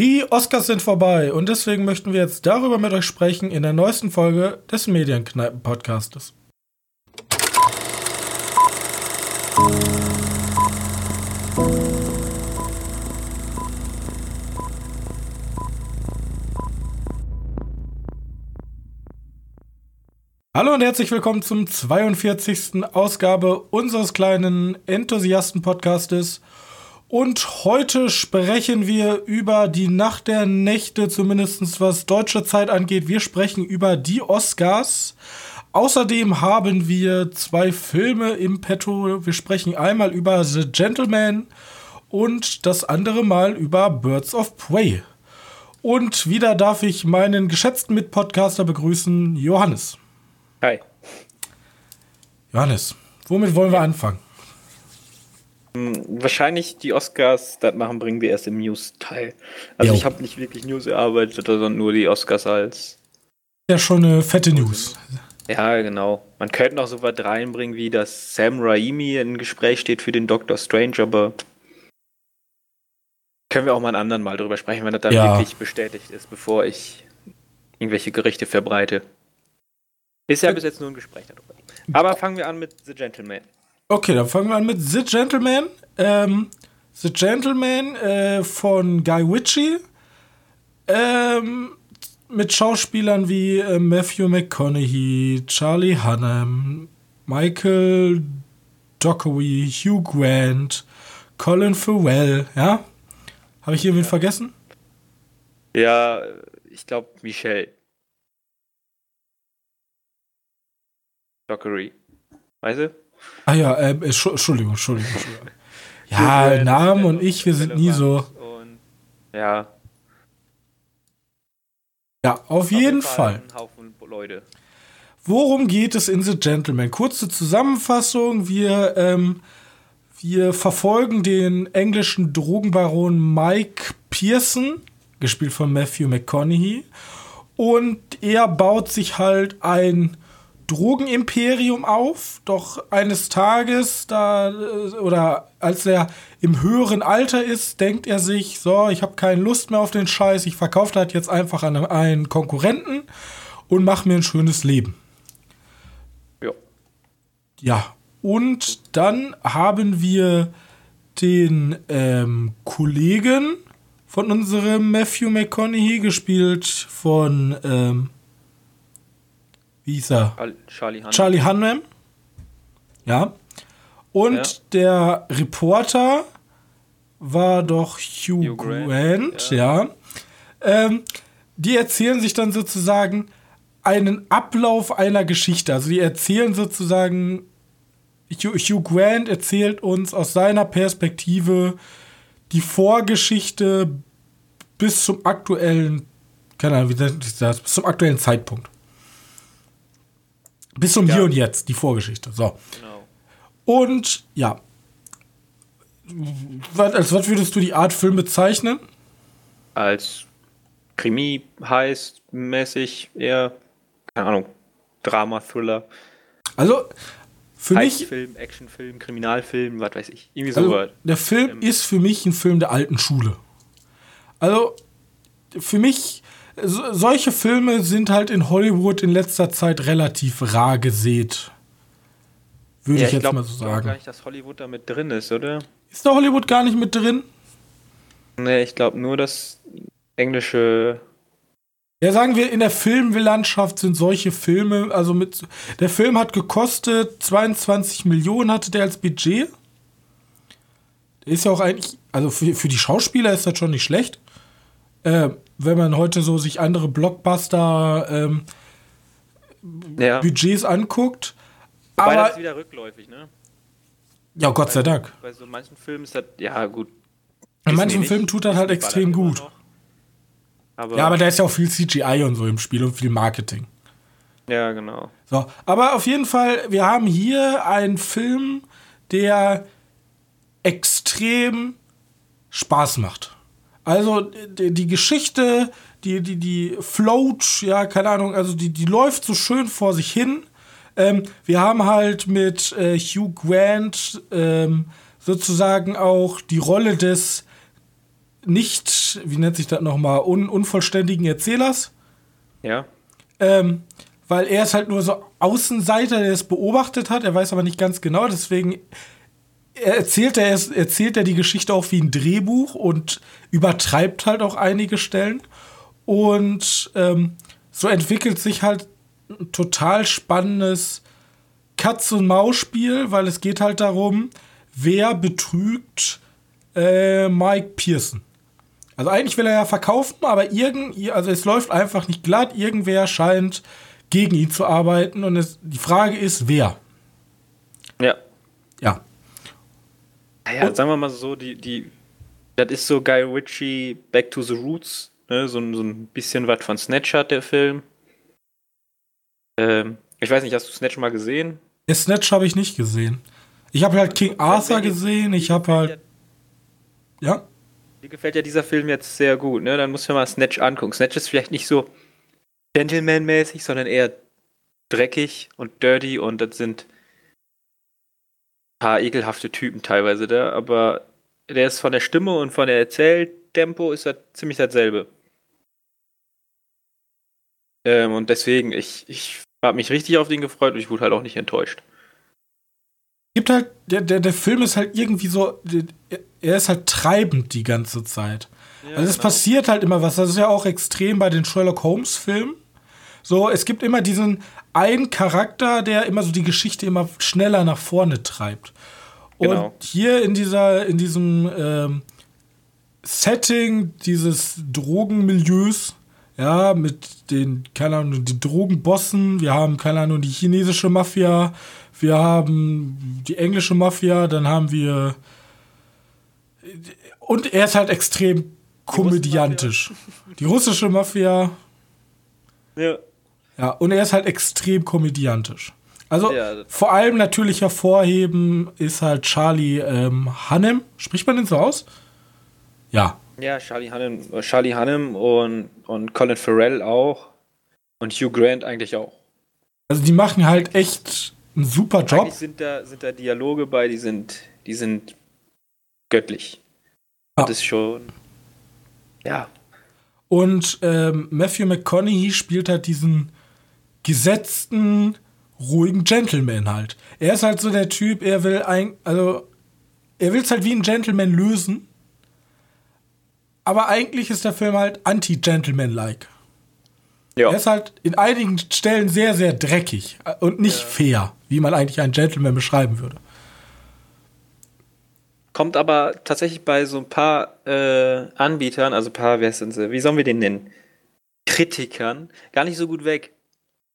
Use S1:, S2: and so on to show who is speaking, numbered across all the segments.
S1: Die Oscars sind vorbei und deswegen möchten wir jetzt darüber mit euch sprechen in der neuesten Folge des Medienkneipen-Podcastes. Hallo und herzlich willkommen zum 42. Ausgabe unseres kleinen Enthusiasten-Podcastes. Und heute sprechen wir über die Nacht der Nächte, zumindest was deutsche Zeit angeht. Wir sprechen über die Oscars. Außerdem haben wir zwei Filme im Petto. Wir sprechen einmal über The Gentleman und das andere Mal über Birds of Prey. Und wieder darf ich meinen geschätzten Mitpodcaster begrüßen, Johannes.
S2: Hi.
S1: Johannes, womit wollen wir anfangen?
S2: Hm, wahrscheinlich die Oscars, das machen, bringen wir erst im News-Teil. Also jo. ich habe nicht wirklich News erarbeitet, sondern nur die Oscars als.
S1: Ja, schon eine fette News.
S2: Ja, genau. Man könnte noch so was reinbringen, wie dass Sam Raimi in Gespräch steht für den Doctor Strange, aber können wir auch mal einen anderen Mal drüber sprechen, wenn das dann ja. wirklich bestätigt ist, bevor ich irgendwelche Gerichte verbreite. Ist ja bis jetzt nur ein Gespräch darüber. Aber fangen wir an mit The Gentleman.
S1: Okay, dann fangen wir an mit The Gentleman. Ähm, The Gentleman äh, von Guy Ritchie. Ähm, mit Schauspielern wie äh, Matthew McConaughey, Charlie Hunnam, Michael Dockery, Hugh Grant, Colin Farrell, ja? Habe ich hier wen vergessen?
S2: Ja, ich glaube Michelle. Dockery. Weißt du?
S1: Ah ja, äh, Entschuldigung, Entschuldigung. Entschuldigung. Ja, Namen und ich, wir sind nie so.
S2: Ja.
S1: Ja, auf jeden Fall. Fall. Worum geht es in The Gentleman? Kurze Zusammenfassung. Wir, ähm, wir verfolgen den englischen Drogenbaron Mike Pearson, gespielt von Matthew McConaughey. Und er baut sich halt ein Drogenimperium auf, doch eines Tages, da äh, oder als er im höheren Alter ist, denkt er sich, so, ich habe keine Lust mehr auf den Scheiß, ich verkaufe das jetzt einfach an einen Konkurrenten und mache mir ein schönes Leben.
S2: Ja.
S1: Ja, und dann haben wir den ähm, Kollegen von unserem Matthew McConaughey, gespielt von ähm, wie hieß er?
S2: Charlie Hunnam.
S1: Charlie Hunnam. Ja. Und ja. der Reporter war doch Hugh, Hugh Grant, Grant ja. ja. Ähm, die erzählen sich dann sozusagen einen Ablauf einer Geschichte. Also die erzählen sozusagen, Hugh, Hugh Grant erzählt uns aus seiner Perspektive die Vorgeschichte bis zum aktuellen, keine Ahnung, wie das, bis zum aktuellen Zeitpunkt. Bis zum ja. Hier und Jetzt, die Vorgeschichte. So. Genau. Und ja. als was würdest du die Art Film bezeichnen?
S2: Als Krimi heißt mäßig eher, keine Ahnung, Drama, Thriller.
S1: Also, für mich.
S2: Film, Actionfilm, Kriminalfilm, was weiß ich.
S1: Irgendwie also, so. Der Film ähm, ist für mich ein Film der alten Schule. Also, für mich so, solche Filme sind halt in Hollywood in letzter Zeit relativ rar gesät. Würde ja, ich, ich jetzt glaub, mal so sagen. Ich glaube
S2: gar nicht, dass Hollywood da mit drin ist, oder?
S1: Ist da Hollywood gar nicht mit drin?
S2: Nee, ich glaube nur, dass englische.
S1: Ja, sagen wir, in der Filmlandschaft sind solche Filme, also mit. Der Film hat gekostet 22 Millionen, hatte der als Budget. Der ist ja auch eigentlich, also für, für die Schauspieler ist das schon nicht schlecht. Äh, wenn man heute so sich andere Blockbuster ähm, ja. Budgets anguckt.
S2: Wobei aber das ist wieder rückläufig, ne?
S1: Ja, Gott sei Dank.
S2: Bei so manchen Filmen ist das, ja gut.
S1: In manchen Filmen tut das halt extrem gut. Aber ja, aber da ist ja auch viel CGI und so im Spiel und viel Marketing.
S2: Ja, genau.
S1: So, aber auf jeden Fall, wir haben hier einen Film, der extrem Spaß macht. Also die, die Geschichte, die, die, die float, ja, keine Ahnung, also die, die läuft so schön vor sich hin. Ähm, wir haben halt mit äh, Hugh Grant ähm, sozusagen auch die Rolle des nicht, wie nennt sich das nochmal, un unvollständigen Erzählers.
S2: Ja.
S1: Ähm, weil er ist halt nur so Außenseiter, der es beobachtet hat, er weiß aber nicht ganz genau, deswegen erzählt er, erzählt er die Geschichte auch wie ein Drehbuch und übertreibt halt auch einige Stellen. Und ähm, so entwickelt sich halt ein total spannendes Katz-und-Maus-Spiel, weil es geht halt darum, wer betrügt äh, Mike Pearson. Also eigentlich will er ja verkaufen, aber irgend, also es läuft einfach nicht glatt. Irgendwer scheint gegen ihn zu arbeiten und es, die Frage ist, wer?
S2: Ja.
S1: Ja.
S2: Naja, und, sagen wir mal so, die, die, das ist so Guy Ritchie Back to the Roots, ne? so, so ein bisschen was von Snatch hat der Film. Ähm, ich weiß nicht, hast du Snatch mal gesehen?
S1: Ja, Snatch habe ich nicht gesehen. Ich habe halt King Arthur gesehen, ich habe halt. Ja?
S2: Mir gefällt ja dieser Film jetzt sehr gut, ne? Dann muss man mal Snatch angucken. Snatch ist vielleicht nicht so Gentleman-mäßig, sondern eher dreckig und dirty und das sind paar ekelhafte Typen teilweise da, aber der ist von der Stimme und von der Erzähltempo ist er ziemlich dasselbe. Ähm, und deswegen, ich, ich habe mich richtig auf den gefreut und ich wurde halt auch nicht enttäuscht.
S1: Gibt halt, der, der, der Film ist halt irgendwie so, er ist halt treibend die ganze Zeit. Ja, also es genau. passiert halt immer was. Das ist ja auch extrem bei den Sherlock Holmes-Filmen. So, es gibt immer diesen einen Charakter, der immer so die Geschichte immer schneller nach vorne treibt. Genau. Und hier in dieser, in diesem ähm, Setting dieses Drogenmilieus, ja, mit den, keine Ahnung, die Drogenbossen, wir haben, keine Ahnung, die chinesische Mafia, wir haben die englische Mafia, dann haben wir und er ist halt extrem komödiantisch. Die russische Mafia.
S2: Ja.
S1: Ja, und er ist halt extrem komödiantisch. Also ja. vor allem natürlich hervorheben ist halt Charlie ähm, Hannem. Spricht man den so aus? Ja.
S2: Ja, Charlie Hannem, Charlie Hannem und, und Colin Farrell auch. Und Hugh Grant eigentlich auch.
S1: Also die machen halt echt einen super Job. Eigentlich
S2: sind da, sind da Dialoge bei, die sind, die sind göttlich. Ah. Das ist schon. Ja.
S1: Und ähm, Matthew McConaughey spielt halt diesen gesetzten, ruhigen Gentleman halt. Er ist halt so der Typ, er will ein, also er will es halt wie ein Gentleman lösen. Aber eigentlich ist der Film halt anti-Gentleman-like. Ja. Er ist halt in einigen Stellen sehr, sehr dreckig und nicht ja. fair, wie man eigentlich einen Gentleman beschreiben würde.
S2: Kommt aber tatsächlich bei so ein paar äh, Anbietern, also ein paar, wer sind sie, wie sollen wir den nennen? Kritikern, gar nicht so gut weg.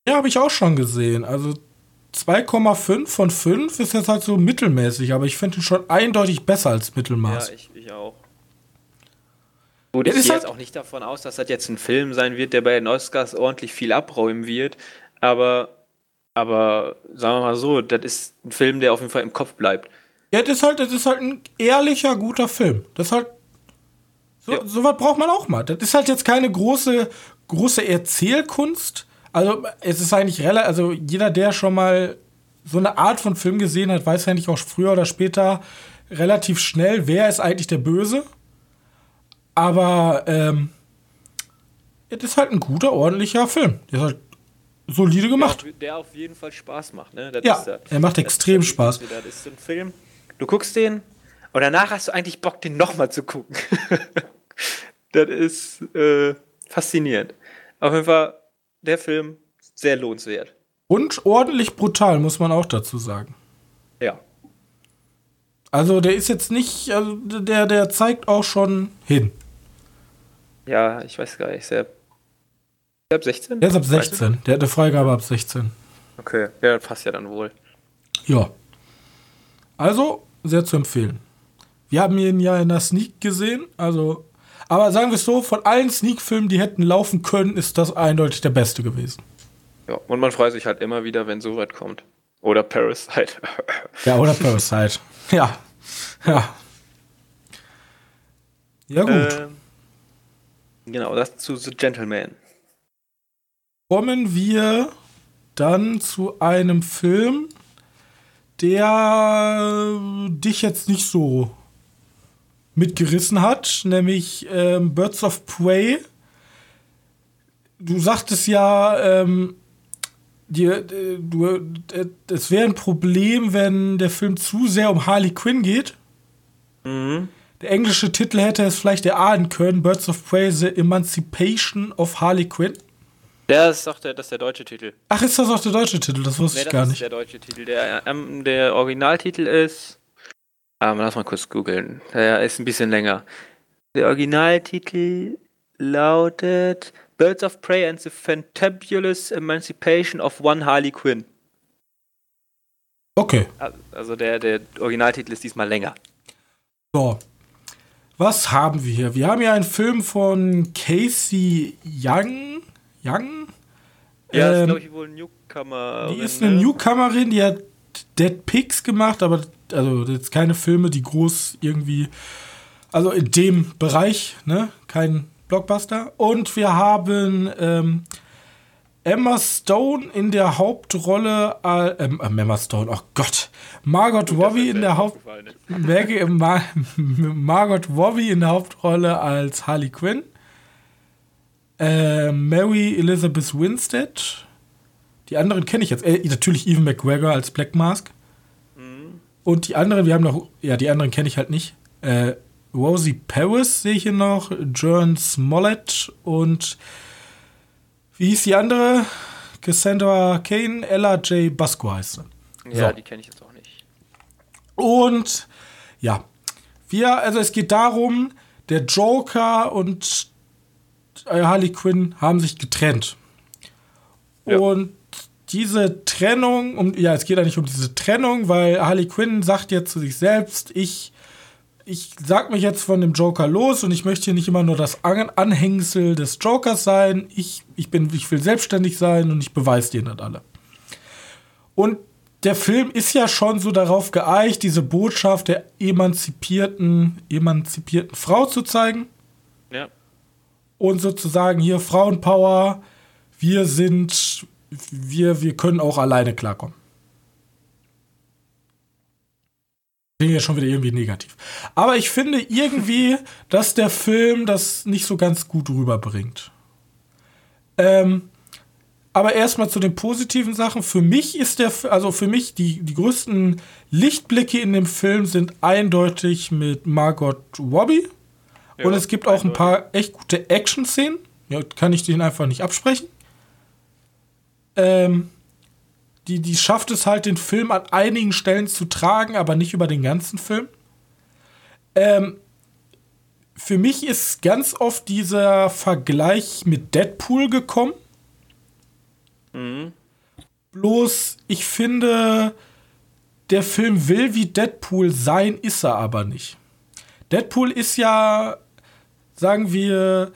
S1: Ja, habe ich auch schon gesehen. Also 2,5 von 5 ist jetzt halt so mittelmäßig, aber ich finde ihn schon eindeutig besser als Mittelmaß.
S2: Ja, ich, ich auch. Gut, ich gehe halt jetzt auch nicht davon aus, dass das jetzt ein Film sein wird, der bei den Oscars ordentlich viel abräumen wird, aber, aber sagen wir mal so, das ist ein Film, der auf jeden Fall im Kopf bleibt.
S1: Ja, das ist halt, das ist halt ein ehrlicher, guter Film. Das ist halt. So, ja. so was braucht man auch mal. Das ist halt jetzt keine große, große Erzählkunst, also es ist eigentlich relativ, also jeder, der schon mal so eine Art von Film gesehen hat, weiß eigentlich auch früher oder später relativ schnell, wer ist eigentlich der Böse. Aber ähm, es ist halt ein guter, ordentlicher Film. Der ist halt solide gemacht.
S2: Der, der auf jeden Fall Spaß macht. Ne?
S1: Das ja, der, er macht extrem Spaß.
S2: Das ist so ein Film, du guckst den und danach hast du eigentlich Bock, den nochmal zu gucken. das ist äh, faszinierend. Auf jeden Fall der Film sehr lohnenswert.
S1: Und ordentlich brutal, muss man auch dazu sagen.
S2: Ja.
S1: Also der ist jetzt nicht, also der, der zeigt auch schon hin.
S2: Ja, ich weiß gar nicht, sehr. Ab 16?
S1: Der ist ab 16. Der hat eine Freigabe ab 16.
S2: Okay, ja, passt ja dann wohl.
S1: Ja. Also, sehr zu empfehlen. Wir haben ihn ja in der Sneak gesehen, also aber sagen wir es so, von allen Sneak-Filmen, die hätten laufen können, ist das eindeutig der beste gewesen.
S2: Ja, und man freut sich halt immer wieder, wenn so weit kommt. Oder Parasite.
S1: ja, oder Parasite. Ja. Ja. Ja, gut. Ähm,
S2: genau, das zu The Gentleman.
S1: Kommen wir dann zu einem Film, der dich jetzt nicht so mitgerissen hat, nämlich ähm, Birds of Prey. Du sagtest ja, ähm, dir, du, äh, es wäre ein Problem, wenn der Film zu sehr um Harley Quinn geht. Mhm. Der englische Titel hätte es vielleicht erahnen können: Birds of Prey, The Emancipation of Harley Quinn.
S2: Das ist doch der, das ist der deutsche Titel.
S1: Ach, ist das auch der deutsche Titel? Das wusste nee, ich gar nicht.
S2: Das ist der deutsche Titel. Der, ähm, der Originaltitel ist. Ah, lass mal kurz googeln. Der ist ein bisschen länger. Der Originaltitel lautet Birds of Prey and the Fantabulous Emancipation of One Harley Quinn.
S1: Okay.
S2: Also der, der Originaltitel ist diesmal länger.
S1: So. Was haben wir hier? Wir haben hier einen Film von Casey Young. Young?
S2: Ja, ähm, ist glaube ich wohl Newcomer.
S1: Die ist eine ne? Newcomerin, die hat Dead Pigs gemacht, aber also jetzt keine Filme, die groß irgendwie, also in dem Bereich, ne, kein Blockbuster. Und wir haben ähm, Emma Stone in der Hauptrolle, äh, ähm, Emma Stone, oh Gott, Margot Robbie in der Hauptrolle, Mar Margot Robbie in der Hauptrolle als Harley Quinn. Äh, Mary Elizabeth Winstead. Die anderen kenne ich jetzt. Äh, natürlich Evan McGregor als Black Mask. Mhm. Und die anderen, wir haben noch, ja, die anderen kenne ich halt nicht. Äh, Rosie Paris sehe ich hier noch, John Smollett und wie hieß die andere? Cassandra Kane, Ella J. Basco heißt sie.
S2: Ja, so. die kenne ich jetzt auch nicht.
S1: Und ja, wir, also es geht darum, der Joker und äh, Harley Quinn haben sich getrennt. Ja. Und diese Trennung, um, ja, es geht eigentlich um diese Trennung, weil Harley Quinn sagt jetzt zu sich selbst, ich ich sag mich jetzt von dem Joker los und ich möchte hier nicht immer nur das Anhängsel des Jokers sein. Ich, ich, bin, ich will selbstständig sein und ich beweise dir das alle. Und der Film ist ja schon so darauf geeicht, diese Botschaft der emanzipierten, emanzipierten Frau zu zeigen.
S2: Ja.
S1: Und sozusagen hier Frauenpower, wir sind, wir, wir können auch alleine klarkommen. klingt ja schon wieder irgendwie negativ. Aber ich finde irgendwie, dass der Film das nicht so ganz gut rüberbringt. Ähm, aber erstmal zu den positiven Sachen. Für mich ist der, also für mich die, die größten Lichtblicke in dem Film sind eindeutig mit Margot Robbie. Ja, Und es gibt auch ein paar echt gute Action-Szenen. Ja, kann ich denen einfach nicht absprechen. Ähm, die, die schafft es halt, den Film an einigen Stellen zu tragen, aber nicht über den ganzen Film. Ähm, für mich ist ganz oft dieser Vergleich mit Deadpool gekommen. Mhm. Bloß, ich finde, der Film will wie Deadpool sein, ist er aber nicht. Deadpool ist ja, sagen wir,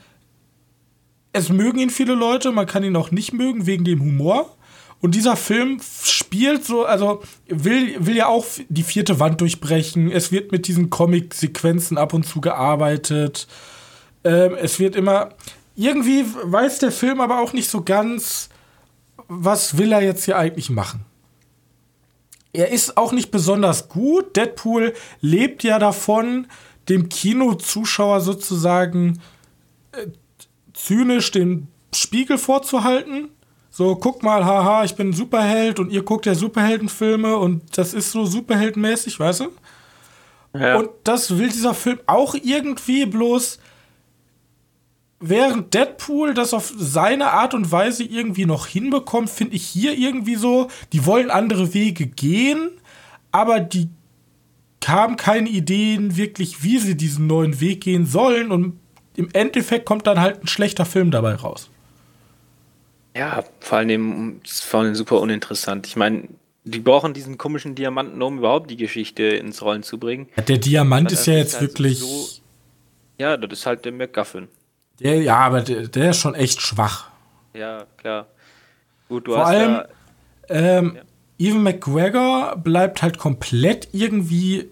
S1: es mögen ihn viele Leute, man kann ihn auch nicht mögen wegen dem Humor. Und dieser Film spielt so, also will, will ja auch die vierte Wand durchbrechen. Es wird mit diesen Comic-Sequenzen ab und zu gearbeitet. Ähm, es wird immer. Irgendwie weiß der Film aber auch nicht so ganz, was will er jetzt hier eigentlich machen. Er ist auch nicht besonders gut. Deadpool lebt ja davon, dem Kinozuschauer sozusagen zynisch den Spiegel vorzuhalten so, guck mal, haha, ich bin ein Superheld und ihr guckt ja Superheldenfilme und das ist so superheldenmäßig, weißt du? Ja. Und das will dieser Film auch irgendwie bloß, während Deadpool das auf seine Art und Weise irgendwie noch hinbekommt, finde ich hier irgendwie so, die wollen andere Wege gehen, aber die haben keine Ideen wirklich, wie sie diesen neuen Weg gehen sollen und im Endeffekt kommt dann halt ein schlechter Film dabei raus.
S2: Ja, vor allem, vor allem super uninteressant. Ich meine, die brauchen diesen komischen Diamanten, um überhaupt die Geschichte ins Rollen zu bringen.
S1: Der Diamant ist ja jetzt halt wirklich. So,
S2: ja, das ist halt der McGuffin.
S1: Der, ja, aber der, der, ist schon echt schwach.
S2: Ja, klar. Gut,
S1: du Vor hast allem, ja, ähm, ja. Evan McGregor bleibt halt komplett irgendwie.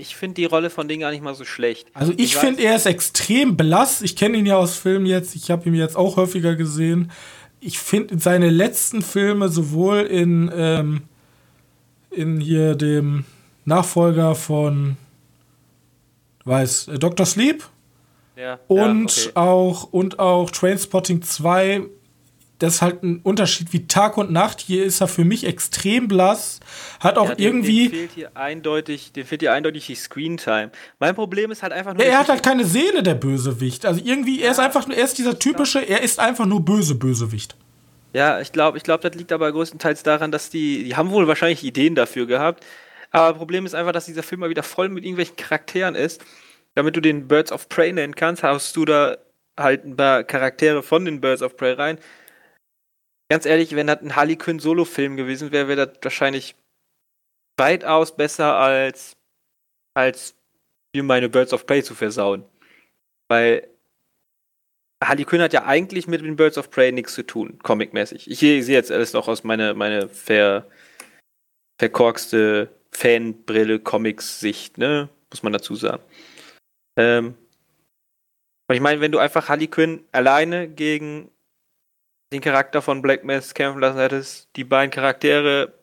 S2: Ich finde die Rolle von denen gar nicht mal so schlecht.
S1: Also ich, ich finde, er ist extrem blass. Ich kenne ihn ja aus Filmen jetzt. Ich habe ihn jetzt auch häufiger gesehen ich finde seine letzten Filme sowohl in, ähm, in hier dem Nachfolger von weiß. Äh, Dr. Sleep.
S2: Ja.
S1: Und
S2: ja, okay.
S1: auch und auch Trainspotting 2 das ist halt ein Unterschied wie Tag und Nacht. Hier ist er für mich extrem blass. Hat auch ja, dem, irgendwie.
S2: Dem fehlt hier eindeutig, dem fehlt hier eindeutig die Screentime. Mein Problem ist halt einfach nur.
S1: Ja, er hat halt keine Seele, der Bösewicht. Also irgendwie, er ist einfach nur, er ist dieser typische, er ist einfach nur böse Bösewicht.
S2: Ja, ich glaube, ich glaube, das liegt aber größtenteils daran, dass die, die haben wohl wahrscheinlich Ideen dafür gehabt. Aber Problem ist einfach, dass dieser Film mal wieder voll mit irgendwelchen Charakteren ist. Damit du den Birds of Prey nennen kannst, hast du da halt ein paar Charaktere von den Birds of Prey rein, ganz ehrlich, wenn das ein Harley Quinn Solo-Film gewesen wäre, wäre das wahrscheinlich weitaus besser als, als mir meine Birds of Prey zu versauen. Weil Harley Quinn hat ja eigentlich mit den Birds of Prey nichts zu tun, comicmäßig. Ich sehe jetzt alles noch aus meiner meine ver, verkorkste Fanbrille, Comics-Sicht, ne? Muss man dazu sagen. Ähm, und ich meine, wenn du einfach Harley Quinn alleine gegen den Charakter von Black Mass kämpfen lassen hättest, die beiden Charaktere,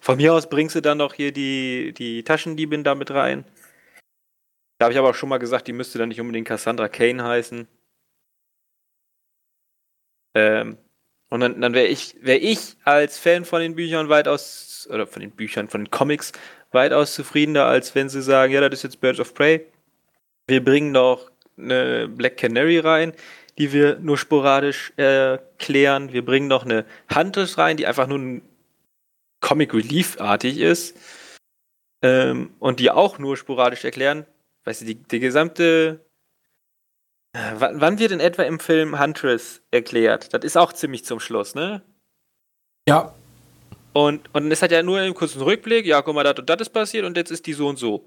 S2: von mir aus bringst du dann noch hier die, die Taschendiebin da mit rein. Da habe ich aber auch schon mal gesagt, die müsste dann nicht unbedingt Cassandra Kane heißen. Ähm, und dann, dann wäre ich, wär ich als Fan von den Büchern weitaus, oder von den Büchern, von den Comics, weitaus zufriedener, als wenn sie sagen, ja, das ist jetzt Birds of Prey. Wir bringen noch eine Black Canary rein, die wir nur sporadisch äh, klären. Wir bringen noch eine Huntress rein, die einfach nur ein Comic Relief-artig ist. Ähm, und die auch nur sporadisch erklären. Weißt du, die, die gesamte. Äh, wann, wann wird in etwa im Film Huntress erklärt? Das ist auch ziemlich zum Schluss, ne?
S1: Ja.
S2: Und, und es hat ja nur einen kurzen Rückblick, ja, guck mal, das und das ist passiert und jetzt ist die so und so.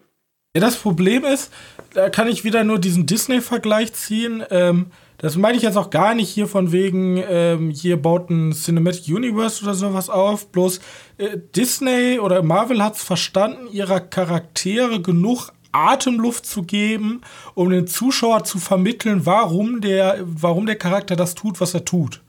S1: Ja, das Problem ist, da kann ich wieder nur diesen Disney-Vergleich ziehen. Ähm, das meine ich jetzt auch gar nicht hier von wegen, ähm, hier baut ein Cinematic Universe oder sowas auf. Bloß äh, Disney oder Marvel hat es verstanden, ihrer Charaktere genug Atemluft zu geben, um den Zuschauer zu vermitteln, warum der, warum der Charakter das tut, was er tut.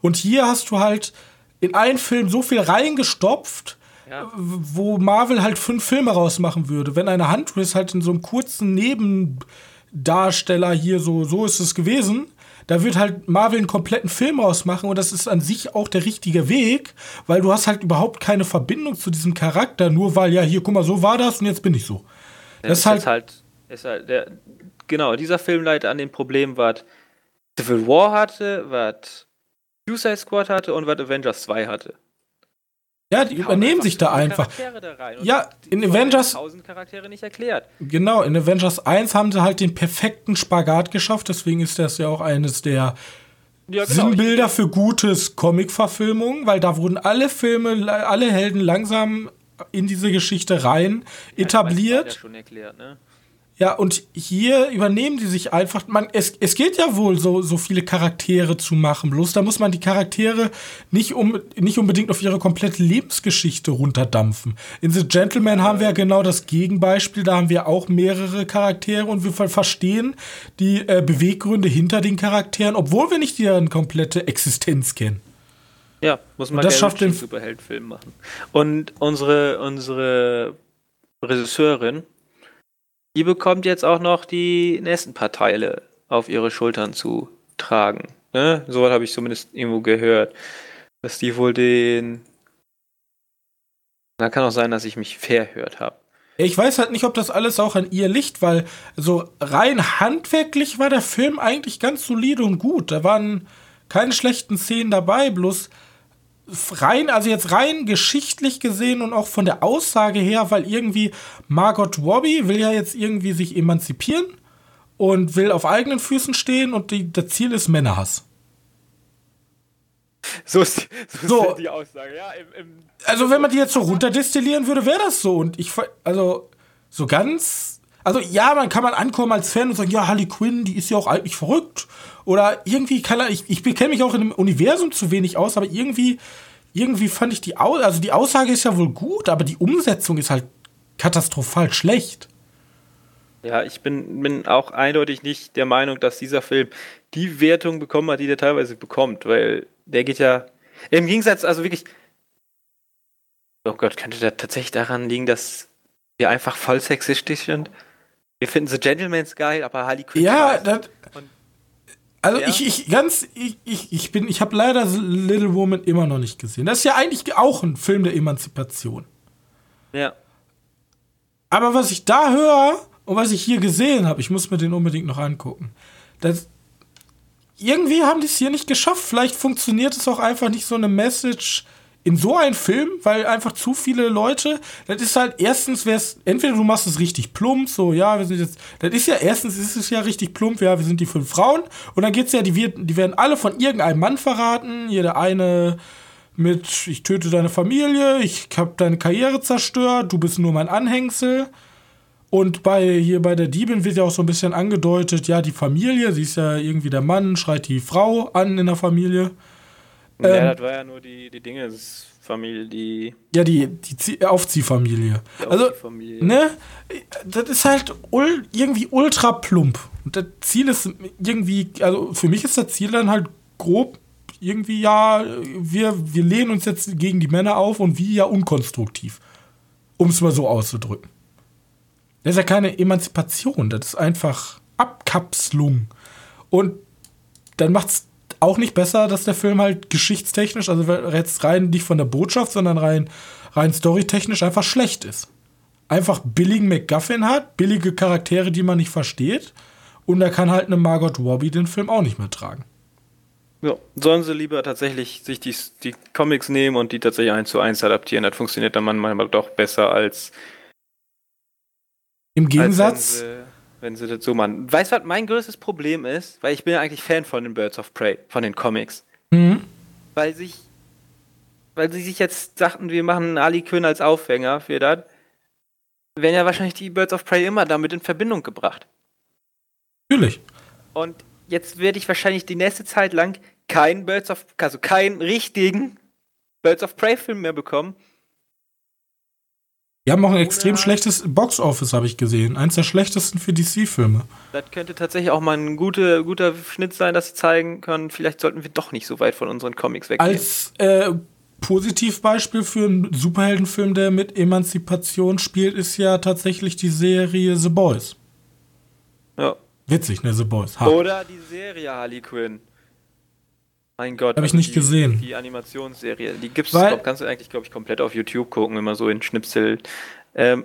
S1: Und hier hast du halt in einen Film so viel reingestopft, ja. wo Marvel halt fünf Filme rausmachen würde. Wenn eine Huntress halt in so einem kurzen Nebendarsteller hier so, so ist es gewesen, da wird halt Marvel einen kompletten Film rausmachen und das ist an sich auch der richtige Weg, weil du hast halt überhaupt keine Verbindung zu diesem Charakter, nur weil, ja, hier, guck mal, so war das und jetzt bin ich so.
S2: Ja, das ist halt, halt, ist halt der, genau, dieser Film leidet an dem Problem, was Civil War hatte, was Suicide Squad hatte und was Avengers 2 hatte.
S1: Ja, die, übernehmen sich da einfach. Da ja, in Avengers.
S2: Charaktere nicht erklärt.
S1: Genau, in Avengers 1 haben sie halt den perfekten Spagat geschafft, deswegen ist das ja auch eines der ja, genau. Sinnbilder für gutes Comic-Verfilmung, weil da wurden alle Filme, alle Helden langsam in diese Geschichte rein ja, etabliert. Ich weiß, ja schon erklärt, ne? Ja, und hier übernehmen die sich einfach. Man, es, es geht ja wohl, so, so viele Charaktere zu machen. Bloß da muss man die Charaktere nicht, um, nicht unbedingt auf ihre komplette Lebensgeschichte runterdampfen. In The Gentleman haben wir ja genau das Gegenbeispiel. Da haben wir auch mehrere Charaktere und wir verstehen die äh, Beweggründe hinter den Charakteren, obwohl wir nicht deren komplette Existenz kennen.
S2: Ja, muss man
S1: das schafft den
S2: Superheldenfilm machen. Und unsere, unsere Regisseurin, die bekommt jetzt auch noch die nächsten paar Teile auf ihre Schultern zu tragen. Ne? So habe ich zumindest irgendwo gehört. Dass die wohl den. Da kann auch sein, dass ich mich verhört habe.
S1: Ich weiß halt nicht, ob das alles auch an ihr liegt, weil so rein handwerklich war der Film eigentlich ganz solide und gut. Da waren keine schlechten Szenen dabei, bloß rein, also jetzt rein geschichtlich gesehen und auch von der Aussage her, weil irgendwie Margot Robbie will ja jetzt irgendwie sich emanzipieren und will auf eigenen Füßen stehen und die, das Ziel ist Männerhass.
S2: So ist, so so, ist die Aussage, ja. Im, im
S1: also wenn man die jetzt so runterdestillieren würde, wäre das so. Und ich, also so ganz, also ja, man kann man ankommen als Fan und sagen, ja, Harley Quinn, die ist ja auch eigentlich verrückt oder irgendwie, kann er, ich, ich kenne mich auch in dem Universum zu wenig aus, aber irgendwie, irgendwie fand ich die, Au also die Aussage ist ja wohl gut, aber die Umsetzung ist halt katastrophal schlecht.
S2: Ja, ich bin, bin auch eindeutig nicht der Meinung, dass dieser Film die Wertung bekommen hat, die der teilweise bekommt, weil der geht ja im Gegensatz, also wirklich, oh Gott, könnte das tatsächlich daran liegen, dass wir einfach voll sexistisch sind? Wir finden The Gentleman's geil, aber Harley Quinn.
S1: Ja, das, also ja. ich, ich ganz, ich, ich, ich bin, ich habe leider Little Woman immer noch nicht gesehen. Das ist ja eigentlich auch ein Film der Emanzipation.
S2: Ja.
S1: Aber was ich da höre und was ich hier gesehen habe, ich muss mir den unbedingt noch angucken. Das, irgendwie haben die es hier nicht geschafft. Vielleicht funktioniert es auch einfach nicht so eine Message in so einen Film, weil einfach zu viele Leute, das ist halt erstens, wär's, entweder du machst es richtig plump, so, ja, wir sind jetzt, das ist ja, erstens ist es ja richtig plump, ja, wir sind die fünf Frauen, und dann geht's ja, die, die werden alle von irgendeinem Mann verraten, jeder eine mit, ich töte deine Familie, ich hab deine Karriere zerstört, du bist nur mein Anhängsel. Und bei hier bei der Diebin wird ja auch so ein bisschen angedeutet, ja, die Familie, sie ist ja irgendwie der Mann, schreit die Frau an in der Familie.
S2: Ja, ähm, das war ja nur die, die Dinge, Familie, die.
S1: Ja, die, die Aufziehfamilie. Die also, Aufziehfamilie. ne? Das ist halt ul irgendwie ultra plump. Und das Ziel ist irgendwie, also für mich ist das Ziel dann halt grob irgendwie, ja, wir, wir lehnen uns jetzt gegen die Männer auf und wie ja unkonstruktiv. Um es mal so auszudrücken. Das ist ja keine Emanzipation, das ist einfach Abkapselung. Und dann macht es auch nicht besser, dass der Film halt geschichtstechnisch, also jetzt rein nicht von der Botschaft, sondern rein, rein storytechnisch einfach schlecht ist. Einfach billigen McGuffin hat, billige Charaktere, die man nicht versteht. Und da kann halt eine Margot Robbie den Film auch nicht mehr tragen.
S2: Ja, sollen sie lieber tatsächlich sich die, die Comics nehmen und die tatsächlich eins zu eins adaptieren. Das funktioniert dann manchmal doch besser als.
S1: Im Gegensatz.
S2: Als wenn sie das so machen. Weißt du, was mein größtes Problem ist? Weil ich bin ja eigentlich Fan von den Birds of Prey, von den Comics. Mhm. Weil sich, weil sie sich jetzt sagten, wir machen Ali Quinn als Aufhänger für das, werden ja wahrscheinlich die Birds of Prey immer damit in Verbindung gebracht.
S1: Natürlich.
S2: Und jetzt werde ich wahrscheinlich die nächste Zeit lang keinen Birds of, also keinen richtigen Birds of Prey Film mehr bekommen,
S1: die haben auch ein extrem Oder schlechtes Box-Office, habe ich gesehen. Eins der schlechtesten für DC-Filme.
S2: Das könnte tatsächlich auch mal ein guter, guter Schnitt sein, dass sie zeigen können, vielleicht sollten wir doch nicht so weit von unseren Comics weggehen.
S1: Als äh, Positivbeispiel für einen Superheldenfilm, der mit Emanzipation spielt, ist ja tatsächlich die Serie The Boys.
S2: Ja.
S1: Witzig, ne, The Boys.
S2: Ha. Oder die Serie Harley Quinn. Mein Gott.
S1: Habe ich nicht
S2: die,
S1: gesehen.
S2: Die Animationsserie. Die gibt's, glaub, kannst du eigentlich, glaube ich, komplett auf YouTube gucken, immer so in Schnipsel. Ähm,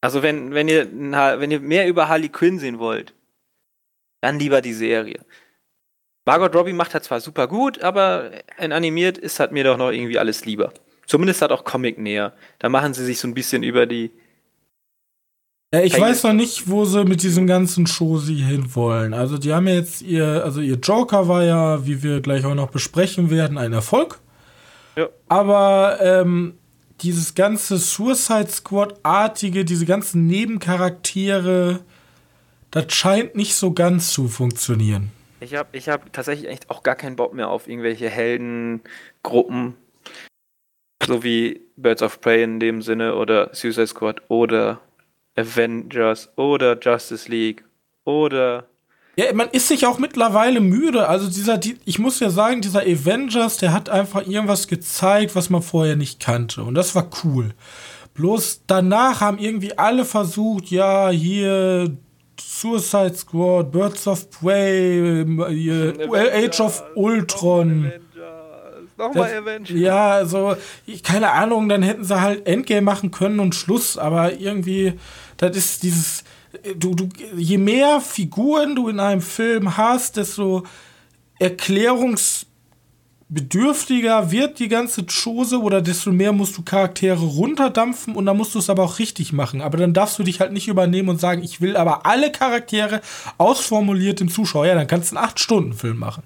S2: also wenn, wenn ihr, wenn ihr mehr über Harley Quinn sehen wollt, dann lieber die Serie. Margot Robbie macht das zwar super gut, aber in animiert ist halt mir doch noch irgendwie alles lieber. Zumindest hat auch Comic näher. Da machen sie sich so ein bisschen über die
S1: ich weiß noch nicht, wo sie mit diesem ganzen Show sie hinwollen. Also die haben ja jetzt ihr, also ihr Joker war ja, wie wir gleich auch noch besprechen werden, ein Erfolg. Ja. Aber ähm, dieses ganze Suicide Squad-artige, diese ganzen Nebencharaktere, das scheint nicht so ganz zu funktionieren.
S2: Ich habe ich hab tatsächlich echt auch gar keinen Bock mehr auf irgendwelche Heldengruppen, so wie Birds of Prey in dem Sinne oder Suicide Squad oder Avengers oder Justice League oder.
S1: Ja, man ist sich auch mittlerweile müde. Also dieser, die, ich muss ja sagen, dieser Avengers, der hat einfach irgendwas gezeigt, was man vorher nicht kannte. Und das war cool. Bloß danach haben irgendwie alle versucht, ja, hier Suicide Squad, Birds of Prey, hier, Age of Ultron. Nochmal Avengers. Ja, also, keine Ahnung, dann hätten sie halt Endgame machen können und Schluss, aber irgendwie das ist dieses, du, du, je mehr Figuren du in einem Film hast, desto erklärungsbedürftiger wird die ganze Chose oder desto mehr musst du Charaktere runterdampfen und dann musst du es aber auch richtig machen. Aber dann darfst du dich halt nicht übernehmen und sagen, ich will aber alle Charaktere ausformuliert dem Zuschauer. Ja, dann kannst du einen 8-Stunden-Film machen.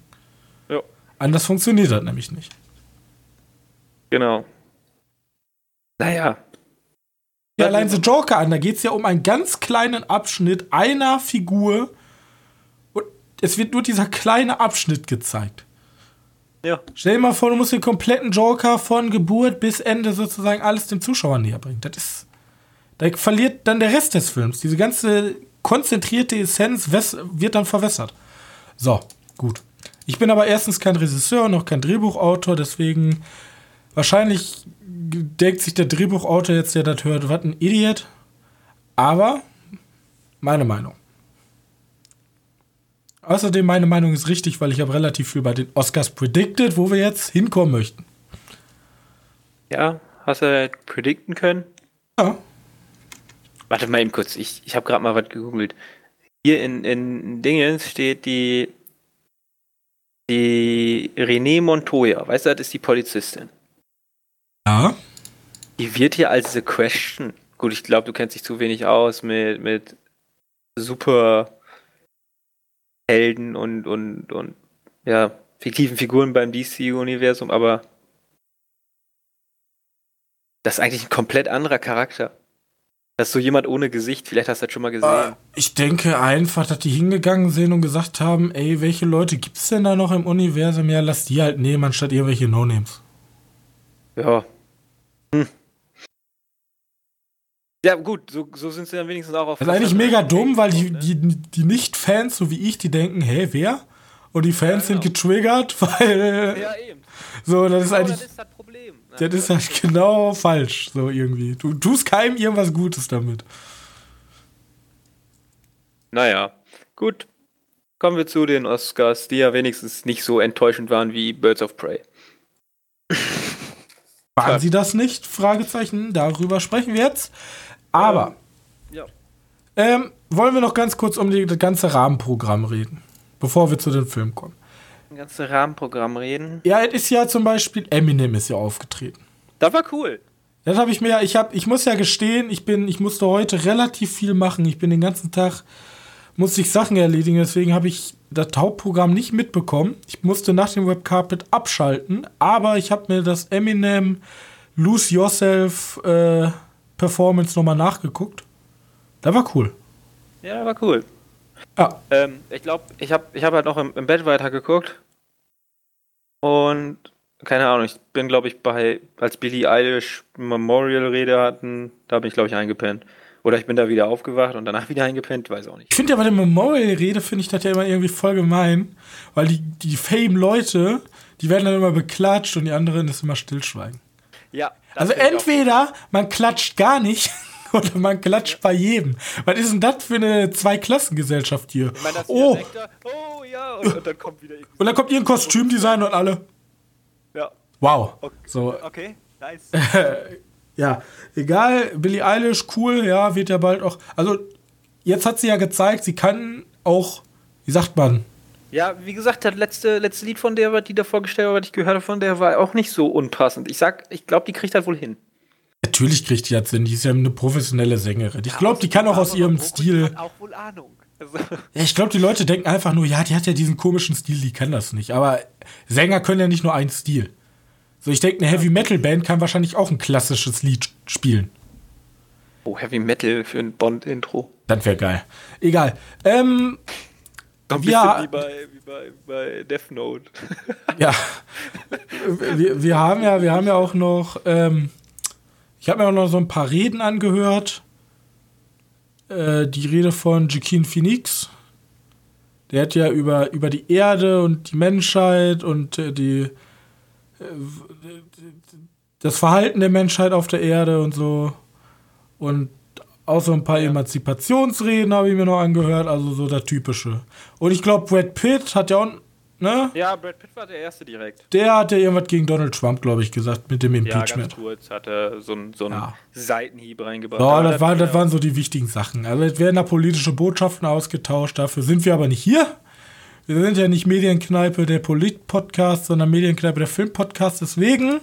S1: Ja. Anders funktioniert das nämlich nicht.
S2: Genau. Naja,
S1: ja, allein The Joker an, da geht es ja um einen ganz kleinen Abschnitt einer Figur und es wird nur dieser kleine Abschnitt gezeigt. Ja. Stell dir mal vor, du musst den kompletten Joker von Geburt bis Ende sozusagen alles dem Zuschauer näher bringen. Das ist. Da verliert dann der Rest des Films. Diese ganze konzentrierte Essenz wird dann verwässert. So, gut. Ich bin aber erstens kein Regisseur, noch kein Drehbuchautor, deswegen wahrscheinlich denkt sich der Drehbuchautor jetzt, der das hört, was ein Idiot. Aber Meine Meinung. Außerdem, meine Meinung ist richtig, weil ich habe relativ viel bei den Oscars predicted, wo wir jetzt hinkommen möchten.
S2: Ja, hast du predikten können?
S1: Ja.
S2: Warte mal eben kurz, ich, ich habe gerade mal was gegoogelt. Hier in, in Dingens steht die, die René Montoya, weißt du, das ist die Polizistin.
S1: Ja.
S2: Die wird hier als The Question. Gut, ich glaube, du kennst dich zu wenig aus mit, mit super Helden und, und, und ja, fiktiven Figuren beim DC-Universum, aber das ist eigentlich ein komplett anderer Charakter. Das ist so jemand ohne Gesicht, vielleicht hast du das schon mal gesehen.
S1: Äh, ich denke einfach, dass die hingegangen sind und gesagt haben, ey, welche Leute gibt es denn da noch im Universum? Ja, lass die halt nehmen, anstatt irgendwelche No-Names.
S2: Ja. Hm. Ja, gut, so, so sind sie dann wenigstens auch auf.
S1: Das ist eigentlich mega dumm, weil die, die, die Nicht-Fans, so wie ich, die denken, hä, wer? Und die Fans ja, genau. sind getriggert, weil. Ja, eben. So, das ist genau, eigentlich. Das ist das Problem. Das ist halt genau falsch, so irgendwie. Du tust keinem irgendwas Gutes damit.
S2: Naja, gut. Kommen wir zu den Oscars, die ja wenigstens nicht so enttäuschend waren wie Birds of Prey.
S1: Waren sie das nicht? Fragezeichen. Darüber sprechen wir jetzt. Aber ja. ähm, wollen wir noch ganz kurz um die, das ganze Rahmenprogramm reden, bevor wir zu den Filmen kommen.
S2: Das ganze Rahmenprogramm reden?
S1: Ja, es ist ja zum Beispiel Eminem ist ja aufgetreten.
S2: Das war cool.
S1: Das habe ich mir, ich habe, ich muss ja gestehen, ich bin, ich musste heute relativ viel machen. Ich bin den ganzen Tag, musste ich Sachen erledigen, deswegen habe ich das Hauptprogramm nicht mitbekommen. Ich musste nach dem Webcarpet abschalten, aber ich habe mir das Eminem Lose Yourself äh, Performance nochmal nachgeguckt. Da war cool.
S2: Ja, war cool. Ja. Ähm, ich glaube, ich habe ich hab halt noch im, im Bett weitergeguckt. Und keine Ahnung, ich bin, glaube ich, bei, als Billie Eilish Memorial-Rede hatten, da bin ich, glaube ich, eingepennt. Oder ich bin da wieder aufgewacht und danach wieder eingepennt, weiß auch nicht.
S1: Ich finde ja bei der Memorial-Rede, finde ich das ja immer irgendwie voll gemein, weil die, die Fame-Leute, die werden dann immer beklatscht und die anderen ist immer stillschweigen.
S2: Ja.
S1: Also entweder man klatscht gar nicht oder man klatscht bei jedem. Was ist denn das für eine Zweiklassengesellschaft hier? Ich mein, oh. Sektor, oh ja, und, und, dann kommt wieder Und dann kommt ihr ein Kostümdesign und alle.
S2: Ja.
S1: Wow.
S2: Okay,
S1: so.
S2: okay nice.
S1: ja, egal, Billie Eilish, cool, ja, wird ja bald auch. Also, jetzt hat sie ja gezeigt, sie kann auch, wie sagt man,
S2: ja, wie gesagt, das letzte, letzte Lied von der, die da vorgestellt hat, was ich gehört habe von der, war auch nicht so unpassend. Ich sag, ich glaube, die kriegt das wohl hin.
S1: Natürlich kriegt die das hin. Die ist ja eine professionelle Sängerin. Ich glaube, die kann auch aus ihrem Stil.
S2: Hat auch wohl Ahnung.
S1: Also ja, ich glaube, die Leute denken einfach nur, ja, die hat ja diesen komischen Stil, die kann das nicht. Aber Sänger können ja nicht nur einen Stil. So, ich denke, eine Heavy Metal Band kann wahrscheinlich auch ein klassisches Lied spielen.
S2: Oh, Heavy Metal für ein Bond-Intro.
S1: Das wäre geil. Egal. Ähm,
S2: ein bisschen ja, wie, bei, wie bei, bei Death Note.
S1: ja. Wir, wir, haben ja, wir haben ja auch noch, ähm, ich habe mir auch noch so ein paar Reden angehört. Äh, die Rede von Joaquin Phoenix. Der hat ja über, über die Erde und die Menschheit und äh, die, das Verhalten der Menschheit auf der Erde und so. Und auch so ein paar ja. Emanzipationsreden habe ich mir noch angehört, also so der typische. Und ich glaube, Brad Pitt hat ja auch, ne?
S2: Ja, Brad Pitt war der Erste direkt.
S1: Der hat ja irgendwas gegen Donald Trump, glaube ich, gesagt, mit dem Impeachment. Ja, ganz
S2: kurz hat er so, so einen ja. Seitenhieb reingebracht.
S1: Ja, das, war, das waren so die wichtigen Sachen. Also es werden da politische Botschaften ausgetauscht, dafür sind wir aber nicht hier. Wir sind ja nicht Medienkneipe der Polit-Podcast, sondern Medienkneipe der Film-Podcast. Deswegen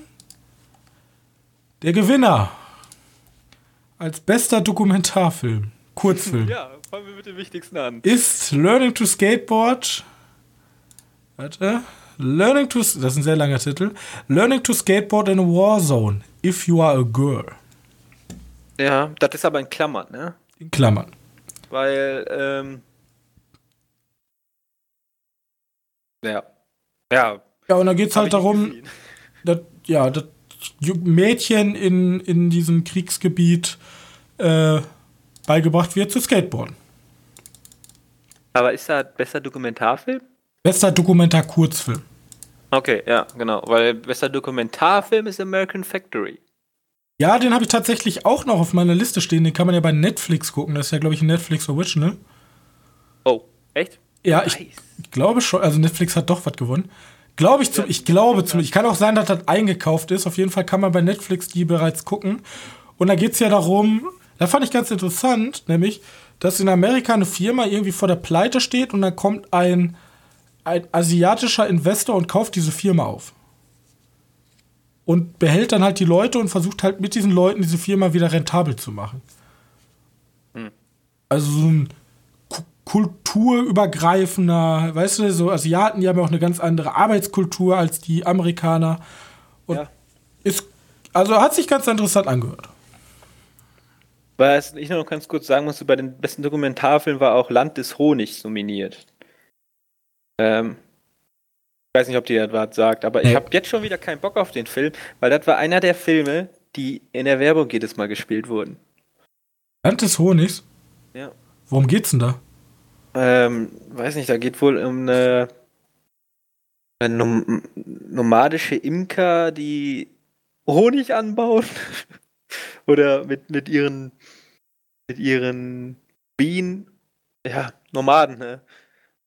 S1: der Gewinner als bester Dokumentarfilm, Kurzfilm.
S2: ja, fangen wir mit dem Wichtigsten an.
S1: Ist Learning to Skateboard. Warte. Learning to. Das ist ein sehr langer Titel. Learning to Skateboard in a War Zone. If you are a girl.
S2: Ja, das ist aber in Klammern, ne?
S1: In Klammern.
S2: Weil, ähm. Ja. Ja.
S1: Ja, und da geht es halt darum, dass, ja, das Mädchen in, in diesem Kriegsgebiet äh, beigebracht wird zu Skateboarden.
S2: Aber ist da besser Dokumentarfilm?
S1: Bester Dokumentar-Kurzfilm.
S2: Okay, ja, genau. Weil bester Dokumentarfilm ist American Factory.
S1: Ja, den habe ich tatsächlich auch noch auf meiner Liste stehen. Den kann man ja bei Netflix gucken. Das ist ja, glaube ich, ein Netflix Original.
S2: Oh, echt?
S1: Ja, nice. ich, ich, glaube schon. Also Netflix hat doch was gewonnen. Glaube ich zum, ich glaube zum, ich kann auch sein, dass das eingekauft ist. Auf jeden Fall kann man bei Netflix die bereits gucken. Und da geht es ja darum, da fand ich ganz interessant, nämlich, dass in Amerika eine Firma irgendwie vor der Pleite steht und dann kommt ein, ein asiatischer Investor und kauft diese Firma auf. Und behält dann halt die Leute und versucht halt mit diesen Leuten diese Firma wieder rentabel zu machen. Hm. Also so ein kulturübergreifender, weißt du, so Asiaten, die haben ja auch eine ganz andere Arbeitskultur als die Amerikaner. Und ja. ist, also hat sich ganz interessant angehört.
S2: Was ich noch ganz kurz sagen muss, bei den besten Dokumentarfilmen war auch Land des Honigs nominiert. Ähm, ich weiß nicht, ob dir das was sagt, aber nee. ich habe jetzt schon wieder keinen Bock auf den Film, weil das war einer der Filme, die in der Werbung jedes Mal gespielt wurden.
S1: Land des Honigs?
S2: Ja.
S1: Worum geht's denn da?
S2: Ähm, weiß nicht, da geht wohl um eine, eine nom nomadische Imker, die Honig anbauen. Oder mit, mit ihren mit ihren Bienen, ja, Nomaden, ne?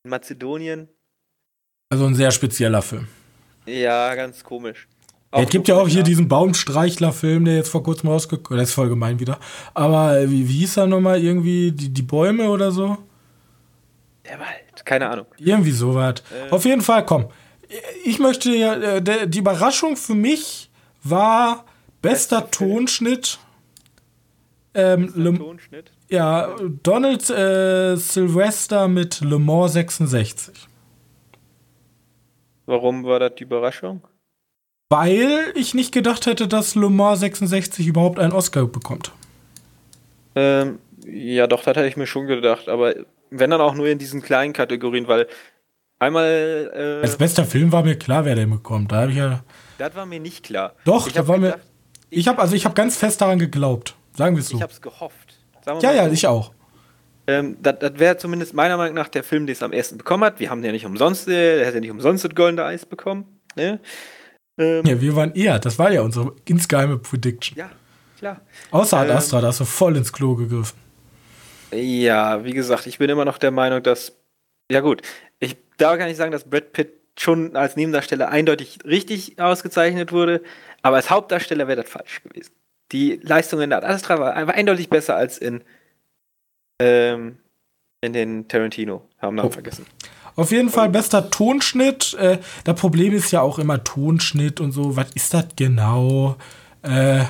S2: In Mazedonien.
S1: Also ein sehr spezieller Film.
S2: Ja, ganz komisch.
S1: Ja, es gibt ja auch hier diesen Baumstreichler-Film, der jetzt vor kurzem rausgekommen ist. Der ist voll gemein wieder. Aber wie, wie hieß er nochmal irgendwie? Die, die Bäume oder so?
S2: Der Wald, keine Ahnung.
S1: Irgendwie sowas. Äh. Auf jeden Fall, komm. Ich möchte ja, äh, die Überraschung für mich war bester Beste Tonschnitt. Ähm, Le Tonschnitt? Ja, Donald äh, Sylvester mit Le Mans 66.
S2: Warum war das die Überraschung?
S1: Weil ich nicht gedacht hätte, dass Le Mans 66 überhaupt einen Oscar bekommt.
S2: Ähm, ja, doch, das hätte ich mir schon gedacht, aber wenn dann auch nur in diesen kleinen Kategorien, weil einmal.
S1: Äh, Als bester Film war mir klar, wer den bekommt. Da habe ich ja.
S2: Das war mir nicht klar.
S1: Doch, ich da war gedacht, mir. Ich habe also ich habe ganz fest daran geglaubt. Sagen wir es so.
S2: Ich habe es gehofft.
S1: ja, ja, so. ich auch.
S2: Ähm, das, das wäre zumindest meiner Meinung nach der Film, den es am ersten bekommen hat. Wir haben den ja nicht umsonst, äh, der hat ja nicht umsonst das goldene Eis bekommen. Ne?
S1: Ähm, ja, wir waren eher. Das war ja unsere insgeheime Prediction.
S2: Ja, klar.
S1: Außer Ad ähm, Astra, da hast du voll ins Klo gegriffen.
S2: Ja, wie gesagt, ich bin immer noch der Meinung, dass. Ja, gut. Ich darf gar nicht sagen, dass Brad Pitt schon als Nebendarsteller eindeutig richtig ausgezeichnet wurde, aber als Hauptdarsteller wäre das falsch gewesen. Die Leistung in der Astra war, war eindeutig besser als in, ähm, in den Tarantino. Haben Namen oh. vergessen.
S1: Auf jeden Fall bester Tonschnitt. Äh, das Problem ist ja auch immer Tonschnitt und so. Was ist das genau? Äh,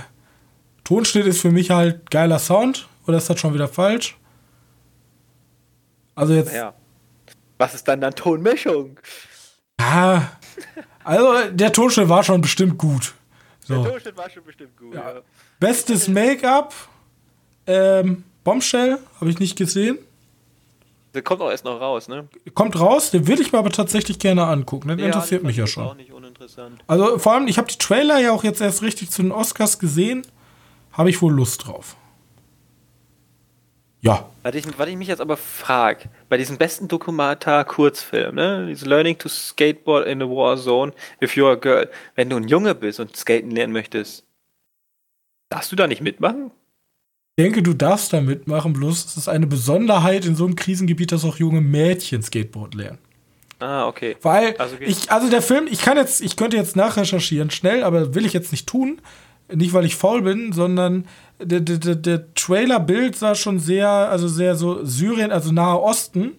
S1: Tonschnitt ist für mich halt geiler Sound. Oder ist das schon wieder falsch? Also jetzt.
S2: Ja. Was ist dann dann Tonmischung?
S1: Ja. Also der Tonschnitt war schon bestimmt gut.
S2: So. Der Tonschnitt war schon bestimmt gut. Ja. Ja.
S1: Bestes Make-up. Ähm, Bombshell habe ich nicht gesehen.
S2: Der kommt auch erst noch raus, ne?
S1: Kommt raus, den würde ich mir aber tatsächlich gerne angucken. Das ja, interessiert mich ja schon. Auch nicht uninteressant. Also vor allem, ich habe die Trailer ja auch jetzt erst richtig zu den Oscars gesehen. Habe ich wohl Lust drauf. Ja.
S2: Was ich, was ich mich jetzt aber frage, bei diesem besten Dokumentar-Kurzfilm, ne, dieses Learning to Skateboard in a War Zone if you're a girl, wenn du ein Junge bist und skaten lernen möchtest, darfst du da nicht mitmachen?
S1: Ich denke, du darfst da mitmachen, bloß es ist eine Besonderheit in so einem Krisengebiet, dass auch junge Mädchen Skateboard lernen.
S2: Ah, okay.
S1: Weil also, ich, also der Film, ich kann jetzt, ich könnte jetzt nachrecherchieren schnell, aber will ich jetzt nicht tun. Nicht, weil ich faul bin, sondern der, der, der Trailer-Bild sah schon sehr, also sehr so Syrien, also Nahe Osten.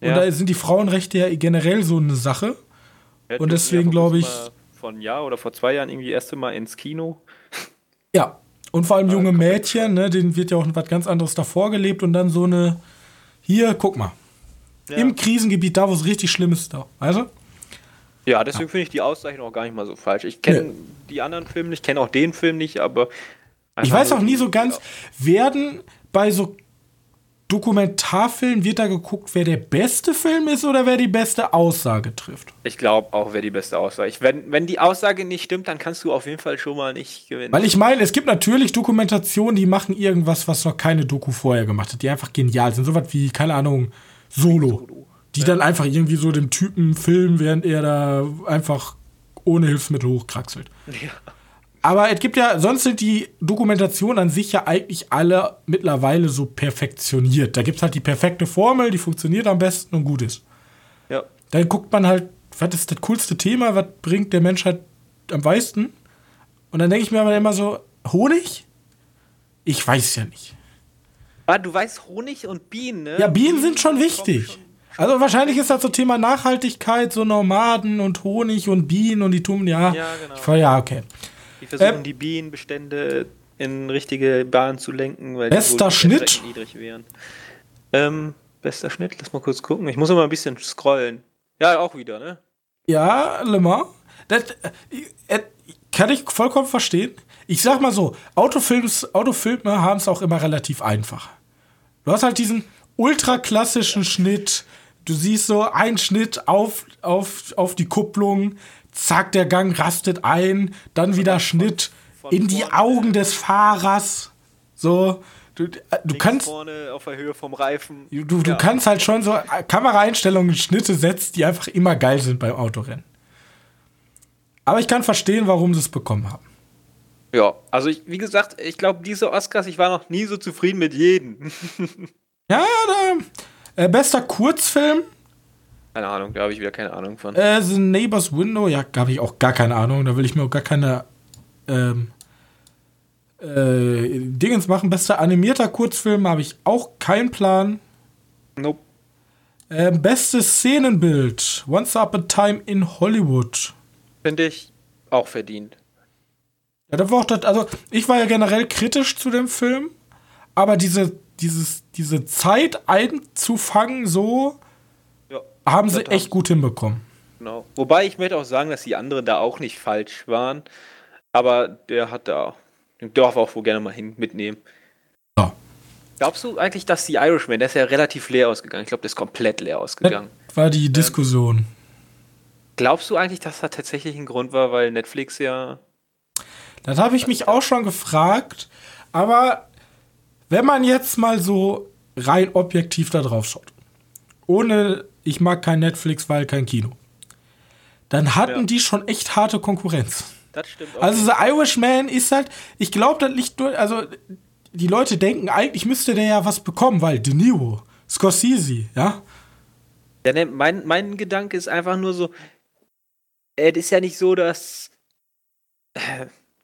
S1: Und ja. da sind die Frauenrechte ja generell so eine Sache. Ja, und deswegen glaube ich.
S2: Vor einem Jahr oder vor zwei Jahren irgendwie erste Mal ins Kino.
S1: Ja. Und vor allem ah, junge Mädchen, ne, denen wird ja auch was ganz anderes davor gelebt und dann so eine. Hier, guck mal. Im Krisengebiet, da wo es richtig schlimm ist, da. Also?
S2: Ja, deswegen finde ich die Auszeichnung auch gar nicht mal so falsch. Ich kenne die anderen Filme nicht, kenne auch den Film nicht, aber
S1: ich weiß auch nie so ganz, werden bei so Dokumentarfilmen, wird da geguckt, wer der beste Film ist oder wer die beste Aussage trifft?
S2: Ich glaube auch, wer die beste Aussage. Ich, wenn, wenn die Aussage nicht stimmt, dann kannst du auf jeden Fall schon mal nicht gewinnen.
S1: Weil ich meine, es gibt natürlich Dokumentationen, die machen irgendwas, was noch keine Doku vorher gemacht hat, die einfach genial sind. Sowas wie, keine Ahnung, Solo. Solo. Die ja. dann einfach irgendwie so dem Typen filmen, während er da einfach ohne Hilfsmittel hochkraxelt. Ja. Aber es gibt ja, sonst sind die Dokumentationen an sich ja eigentlich alle mittlerweile so perfektioniert. Da gibt es halt die perfekte Formel, die funktioniert am besten und gut ist.
S2: Ja.
S1: Dann guckt man halt, was ist das coolste Thema, was bringt der Menschheit am meisten? Und dann denke ich mir aber immer so, Honig? Ich weiß ja nicht.
S2: Ah, du weißt Honig und Bienen, ne?
S1: Ja, Bienen sind schon wichtig. Also wahrscheinlich ist das so Thema Nachhaltigkeit, so Nomaden und Honig und Bienen und die tun, ja.
S2: Ja, genau.
S1: Ja, okay.
S2: Die versuchen
S1: Ähm,
S2: die Bienenbestände in richtige Bahn zu lenken, weil
S1: Bester
S2: wohl
S1: Schnitt?
S2: niedrig wären. Ähm, bester Schnitt, lass mal kurz gucken. Ich muss mal ein bisschen scrollen. Ja, auch wieder, ne?
S1: Ja, Le Mans. Das äh, äh, kann ich vollkommen verstehen. Ich sag mal so, Autofilms, Autofilme haben es auch immer relativ einfach. Du hast halt diesen ultraklassischen Schnitt. Du siehst so einen Schnitt auf, auf, auf die Kupplung, zack, der Gang rastet ein, dann wieder Schnitt
S2: von
S1: in die. Augen des Fahrers. So, du, äh, du kannst.
S2: vorne auf der Höhe vom Reifen.
S1: Du, du
S2: Ja.
S1: kannst halt schon so äh, Kameraeinstellungen, Schnitte setzen, die einfach immer geil sind beim Autorennen. Aber ich kann verstehen, warum sie es bekommen haben.
S2: Ja, also ich, wie gesagt, ich glaube, diese Oscars, ich war noch nie so zufrieden mit jedem.
S1: Ja, da, äh, bester Kurzfilm,
S2: keine Ahnung, da habe ich wieder keine Ahnung von.
S1: äh, The Neighbor's Window. Ja, da habe ich auch gar keine Ahnung. Da will ich mir auch gar keine ähm, äh, Dingens machen. Bester animierter Kurzfilm habe ich auch keinen Plan.
S2: Nope.
S1: Äh, bestes Szenenbild, Once Upon a Time in Hollywood.
S2: Finde ich auch verdient.
S1: Ja, da war auch das, also ich war ja generell kritisch zu dem Film, aber diese, dieses, diese Zeit einzufangen, so haben sie echt gut hinbekommen.
S2: Genau. Wobei ich möchte auch sagen, dass die anderen da auch nicht falsch waren. Aber der hat da, den darf auch wohl gerne mal hin mitnehmen.
S1: Ja.
S2: Glaubst du eigentlich, dass die Irishman, der ist ja relativ leer ausgegangen. Ich glaube, der ist komplett leer ausgegangen.
S1: Das war die Diskussion.
S2: Glaubst du eigentlich, dass das tatsächlich ein Grund war, weil Netflix ja.
S1: Das habe ich mich auch schon gefragt, aber wenn man jetzt mal so rein objektiv da drauf schaut, ohne, ich mag kein Netflix, weil kein Kino, dann hatten
S2: Ja.
S1: die schon echt harte Konkurrenz.
S2: Das stimmt auch.
S1: Also The Irishman ist halt, ich glaube, das liegt nur, also die Leute denken, eigentlich müsste der ja was bekommen, weil De Niro, Scorsese, ja.
S2: Ja, ne, mein, mein Gedanke ist einfach nur so, äh, das ist ja nicht so, dass.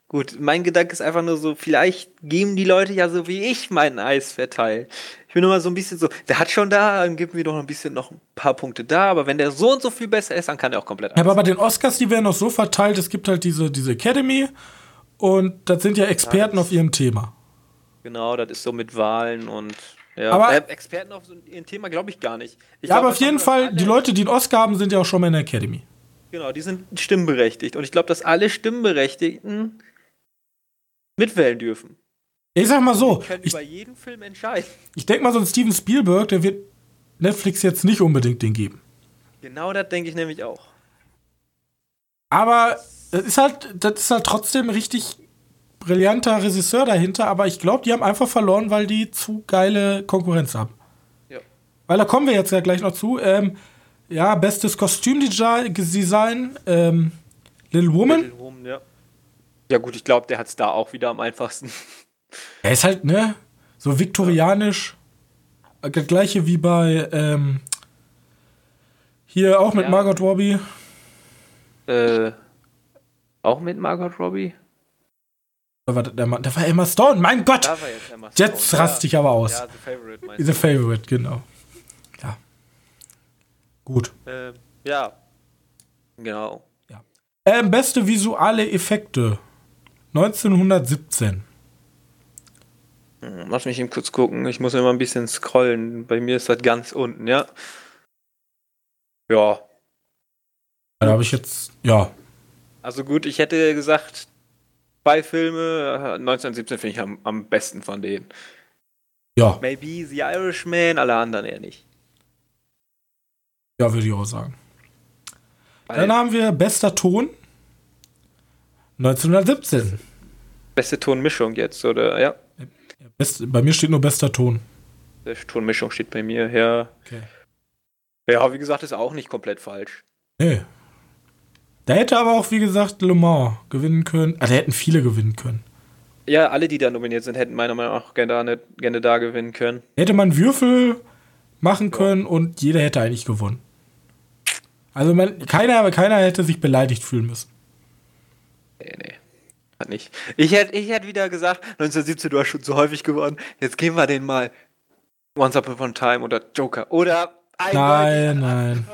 S2: Gut, mein Gedanke ist einfach nur so, vielleicht geben die Leute ja so wie ich meinen Eis verteilen. Ich bin nur mal so ein bisschen so, der hat schon da, dann geben wir doch ein bisschen noch ein paar Punkte da, aber wenn der so und so viel besser ist, dann kann er auch komplett
S1: Ja, aber bei den Oscars, die werden noch so verteilt, es gibt halt diese, diese Academy und das sind ja Experten auf ihrem Thema.
S2: Genau, das ist so mit Wahlen und. Ja,
S1: Aber-
S2: äh, Experten auf so ein Thema glaube ich gar nicht. Ich
S1: Ja,
S2: glaub
S1: aber auf jeden Fall, die Leute, die einen Oscar haben, sind ja auch schon mal in der Academy.
S2: Genau, die sind stimmberechtigt. Und ich glaube, dass alle Stimmberechtigten mitwählen dürfen.
S1: Ich sag mal so,
S2: Die können
S1: ich,
S2: über jeden Film entscheiden.
S1: ich denke mal, so ein Steven Spielberg, der wird Netflix jetzt nicht unbedingt den geben.
S2: Genau das denke ich nämlich auch.
S1: Aber das ist halt, das ist halt trotzdem ein richtig brillanter Regisseur dahinter, aber ich glaube, die haben einfach verloren, weil die zu geile Konkurrenz haben.
S2: Ja.
S1: Weil da kommen wir jetzt ja gleich noch zu. Ähm, ja, bestes Kostümdesign, ähm, Little Woman.
S2: Little Woman, ja. Ja gut, ich glaube, der hat es da auch wieder am einfachsten.
S1: Er ist halt, ne, so viktorianisch. Das gleiche wie bei, ähm, hier auch mit
S2: Ja.
S1: Margot Robbie.
S2: äh, auch mit Margot Robbie?
S1: Da war, der, Mann- da war Emma Stone, mein Gott!
S2: Da war jetzt Emma
S1: Jetzt
S2: Stone.
S1: raste ich aber aus.
S2: Ja, The Favorite meinst
S1: The Favorite, genau. Ja. Gut.
S2: Ähm, ja. Genau.
S1: Ähm, beste visuelle Effekte. 1917.
S2: Hm, Lass mich eben kurz gucken. Ich muss immer ein bisschen scrollen. Bei mir ist das ganz unten, ja. Ja.
S1: Da habe ich jetzt, ja.
S2: Also gut, ich hätte gesagt, zwei Filme, äh, 1917 finde ich am, am besten von denen.
S1: Ja,
S2: Maybe The Irishman, alle anderen eher nicht.
S1: ja, würde ich auch sagen.
S2: Weil
S1: Dann haben wir bester Ton. 1917.
S2: beste Tonmischung jetzt, oder? Ja,
S1: Best, bei mir steht nur bester Ton.
S2: der Tonmischung steht bei mir, ja.
S1: Okay.
S2: Ja, wie gesagt, ist auch nicht komplett falsch.
S1: Nee. Da hätte aber auch, wie gesagt, Le Mans gewinnen können. Also hätten viele gewinnen können.
S2: Ja, alle, die da nominiert sind, hätten meiner Meinung nach gerne da, gerne da gewinnen können.
S1: Hätte man Würfel machen können ja. und jeder hätte eigentlich gewonnen. Also man, keiner, keiner hätte sich beleidigt fühlen müssen.
S2: Nee, nee. Hat nicht. Ich hätte ich hätt wieder gesagt, 1917, du hast schon zu häufig gewonnen. Jetzt geben wir den mal Once Upon a Time oder Joker. Oder
S1: Nein, nein.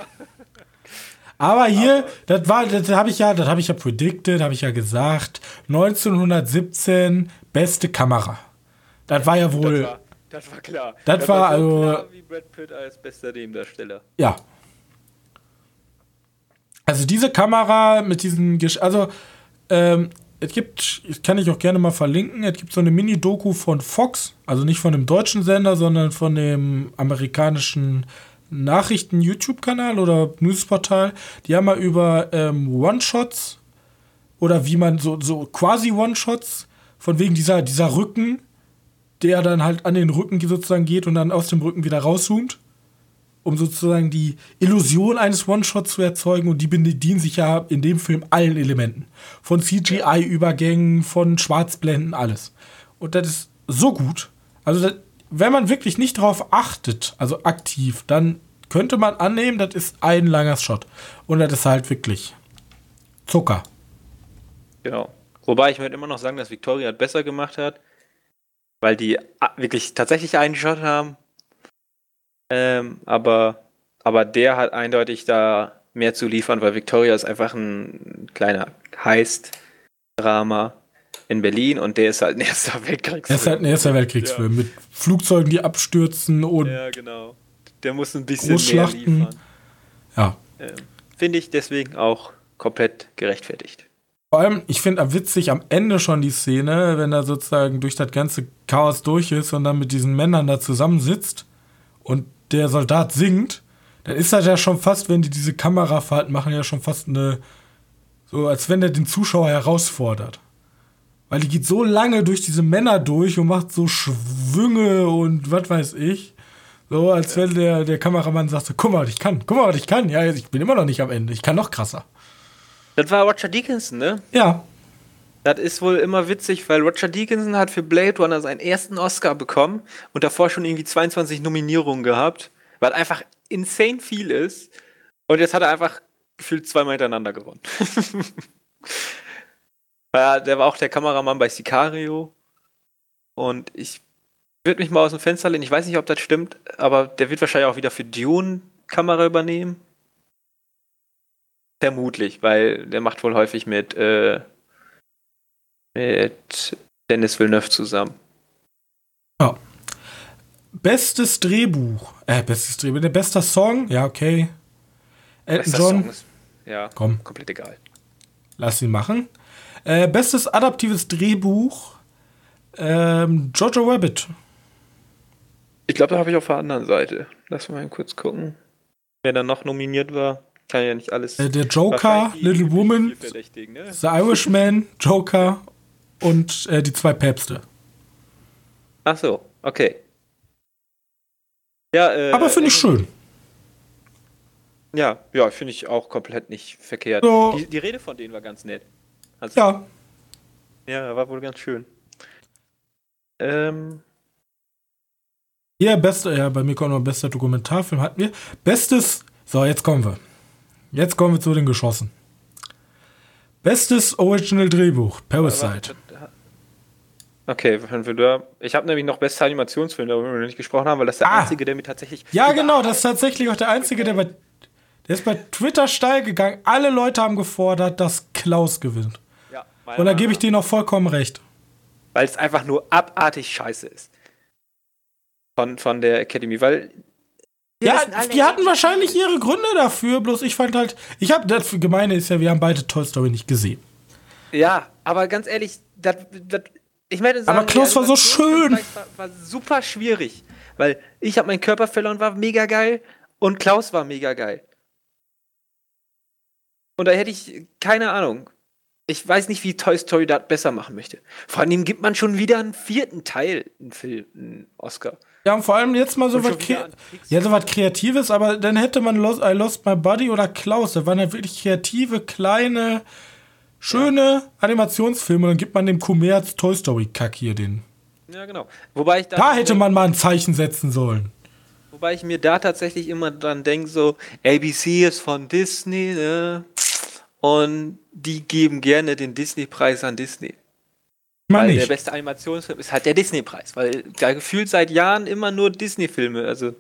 S1: Aber hier, das war, das habe ich ja, das habe ich ja predicted, habe ich ja gesagt. 1917 beste Kamera. Das war ja wohl.
S2: Das war, das war klar.
S1: Das, das war, war so also. Klar
S2: wie Brad Pitt als bester Nebendarsteller.
S1: Ja. Also diese Kamera mit diesen, also ähm, es gibt, kann ich auch gerne mal verlinken, es gibt so eine Mini-Doku von Fox, also nicht von dem deutschen Sender, sondern von dem amerikanischen Nachrichten-YouTube-Kanal oder Newsportal. Die haben mal über ähm, One-Shots oder wie man so, so quasi One-Shots, von wegen dieser, dieser Rücken, der dann halt an den Rücken sozusagen geht und dann aus dem Rücken wieder rauszoomt um sozusagen die Illusion eines One-Shots zu erzeugen und die bedienen sich ja in dem Film allen Elementen. Von CGI-Übergängen, von Schwarzblenden, alles. Und das ist so gut. Also, das, wenn man wirklich nicht darauf achtet, also aktiv, dann könnte man annehmen, das ist ein langer Shot. Und das ist halt wirklich Zucker.
S2: Genau. Wobei ich würde immer noch sagen, dass Victoria besser gemacht hat, weil die wirklich tatsächlich einen Shot haben ähm, aber, aber der hat eindeutig da mehr zu liefern, weil Victoria ist einfach ein kleiner Heist-Drama in Berlin und der ist halt ein erster Weltkriegsfilm.
S1: Er ist halt ein erster Weltkriegsfilm ja. mit Flugzeugen, die abstürzen und.
S2: Ja, genau. Der muss ein bisschen mehr liefern.
S1: Ja.
S2: Ähm, finde ich deswegen auch komplett gerechtfertigt.
S1: Vor allem, ich finde witzig am Ende schon die Szene, wenn er sozusagen durch das ganze Chaos durch ist und dann mit diesen Männern da zusammensitzt und der Soldat singt, dann ist das ja schon fast, wenn die diese Kamerafahrten machen, ja schon fast eine, so als wenn der den Zuschauer herausfordert. Weil die geht so lange durch diese Männer durch und macht so Schwünge und was weiß ich. So, als wenn der, der Kameramann sagte, guck mal, ich kann, guck mal, was ich kann. Ja, ich bin immer noch nicht am Ende, ich kann noch krasser.
S2: Das war Roger Dickinson, ne?
S1: Ja.
S2: Das ist wohl immer witzig, weil Roger Dickinson hat für Blade Runner seinen ersten Oscar bekommen und davor schon irgendwie 22 Nominierungen gehabt, weil einfach insane viel ist. Und jetzt hat er einfach gefühlt zweimal hintereinander gewonnen. ja, der war auch der Kameramann bei Sicario. Und ich würde mich mal aus dem Fenster lehnen. Ich weiß nicht, ob das stimmt, aber der wird wahrscheinlich auch wieder für Dune Kamera übernehmen. Vermutlich, weil der macht wohl häufig mit äh, mit Dennis Villeneuve zusammen.
S1: Ja. Bestes Drehbuch. Äh, bestes Drehbuch. Der beste Song? Ja, okay. Elton John. Ist,
S2: ja,
S1: komm.
S2: Komplett egal.
S1: Lass ihn machen. Äh, bestes adaptives Drehbuch. Ähm, Jojo Rabbit.
S2: Ich glaube, da habe ich auf der anderen Seite. Lass mal kurz gucken. Wer da noch nominiert war. Kann ja nicht alles.
S1: Äh, der Joker, Little Woman, ne? The Irishman, Joker und äh, die zwei Päpste.
S2: Ach so, okay. Ja, äh,
S1: Aber finde ich schön.
S2: Ja, ja, finde ich auch komplett nicht verkehrt. So. Die, die, Rede von denen war ganz nett.
S1: Also, ja.
S2: Ja, war wohl ganz schön. Ähm.
S1: Ja, beste, ja, bei mir kommt noch bester Dokumentarfilm hatten wir. Bestes, so, jetzt kommen wir. Jetzt kommen wir zu den Geschossen. Bestes Original Drehbuch, Parasite.
S2: Okay, ich habe nämlich noch bester Animationsfilm, darüber wir noch nicht gesprochen haben, weil das ist der ah. einzige, der mir tatsächlich.
S1: Ja, genau, das ist tatsächlich auch der einzige, der bei. Der ist bei Twitter steil gegangen. Alle Leute haben gefordert, dass Klaus gewinnt. Ja, Und da gebe ich dir noch vollkommen recht.
S2: Weil es einfach nur abartig scheiße ist. Von, von der Academy, weil
S1: ja, die hatten wahrscheinlich ihre Gründe dafür, bloß ich fand halt, ich habe, das Gemeine ist ja, wir haben beide Toy Story nicht gesehen.
S2: Ja, aber ganz ehrlich, das, das, ich meine,
S1: aber Klaus war so schön.
S2: War, war, super schwierig, weil ich habe meinen Körper verloren, war mega geil und Klaus war mega geil. Und da hätte ich, keine Ahnung, ich weiß nicht, wie Toy Story das besser machen möchte. Vor allem gibt man schon wieder einen vierten Teil, einen Film, einen Oscar.
S1: Ja, und vor allem jetzt mal so was, ja, so was Kreatives, aber dann hätte man Lost, I Lost My Buddy oder Klaus, da waren ja wirklich kreative, kleine, schöne. Animationsfilme und dann gibt man dem Kommerz Toy Story Kack hier den.
S2: Ja, genau. Wobei ich
S1: da hätte man mal ein Zeichen setzen sollen.
S2: Wobei ich mir da tatsächlich immer dran denke, so, ABC ist von Disney, ne? Und die geben gerne den Disney-Preis an Disney.
S1: Weil nicht.
S2: der beste Animationsfilm ist halt der Disney-Preis, weil da gefühlt seit Jahren immer nur Disney-Filme, also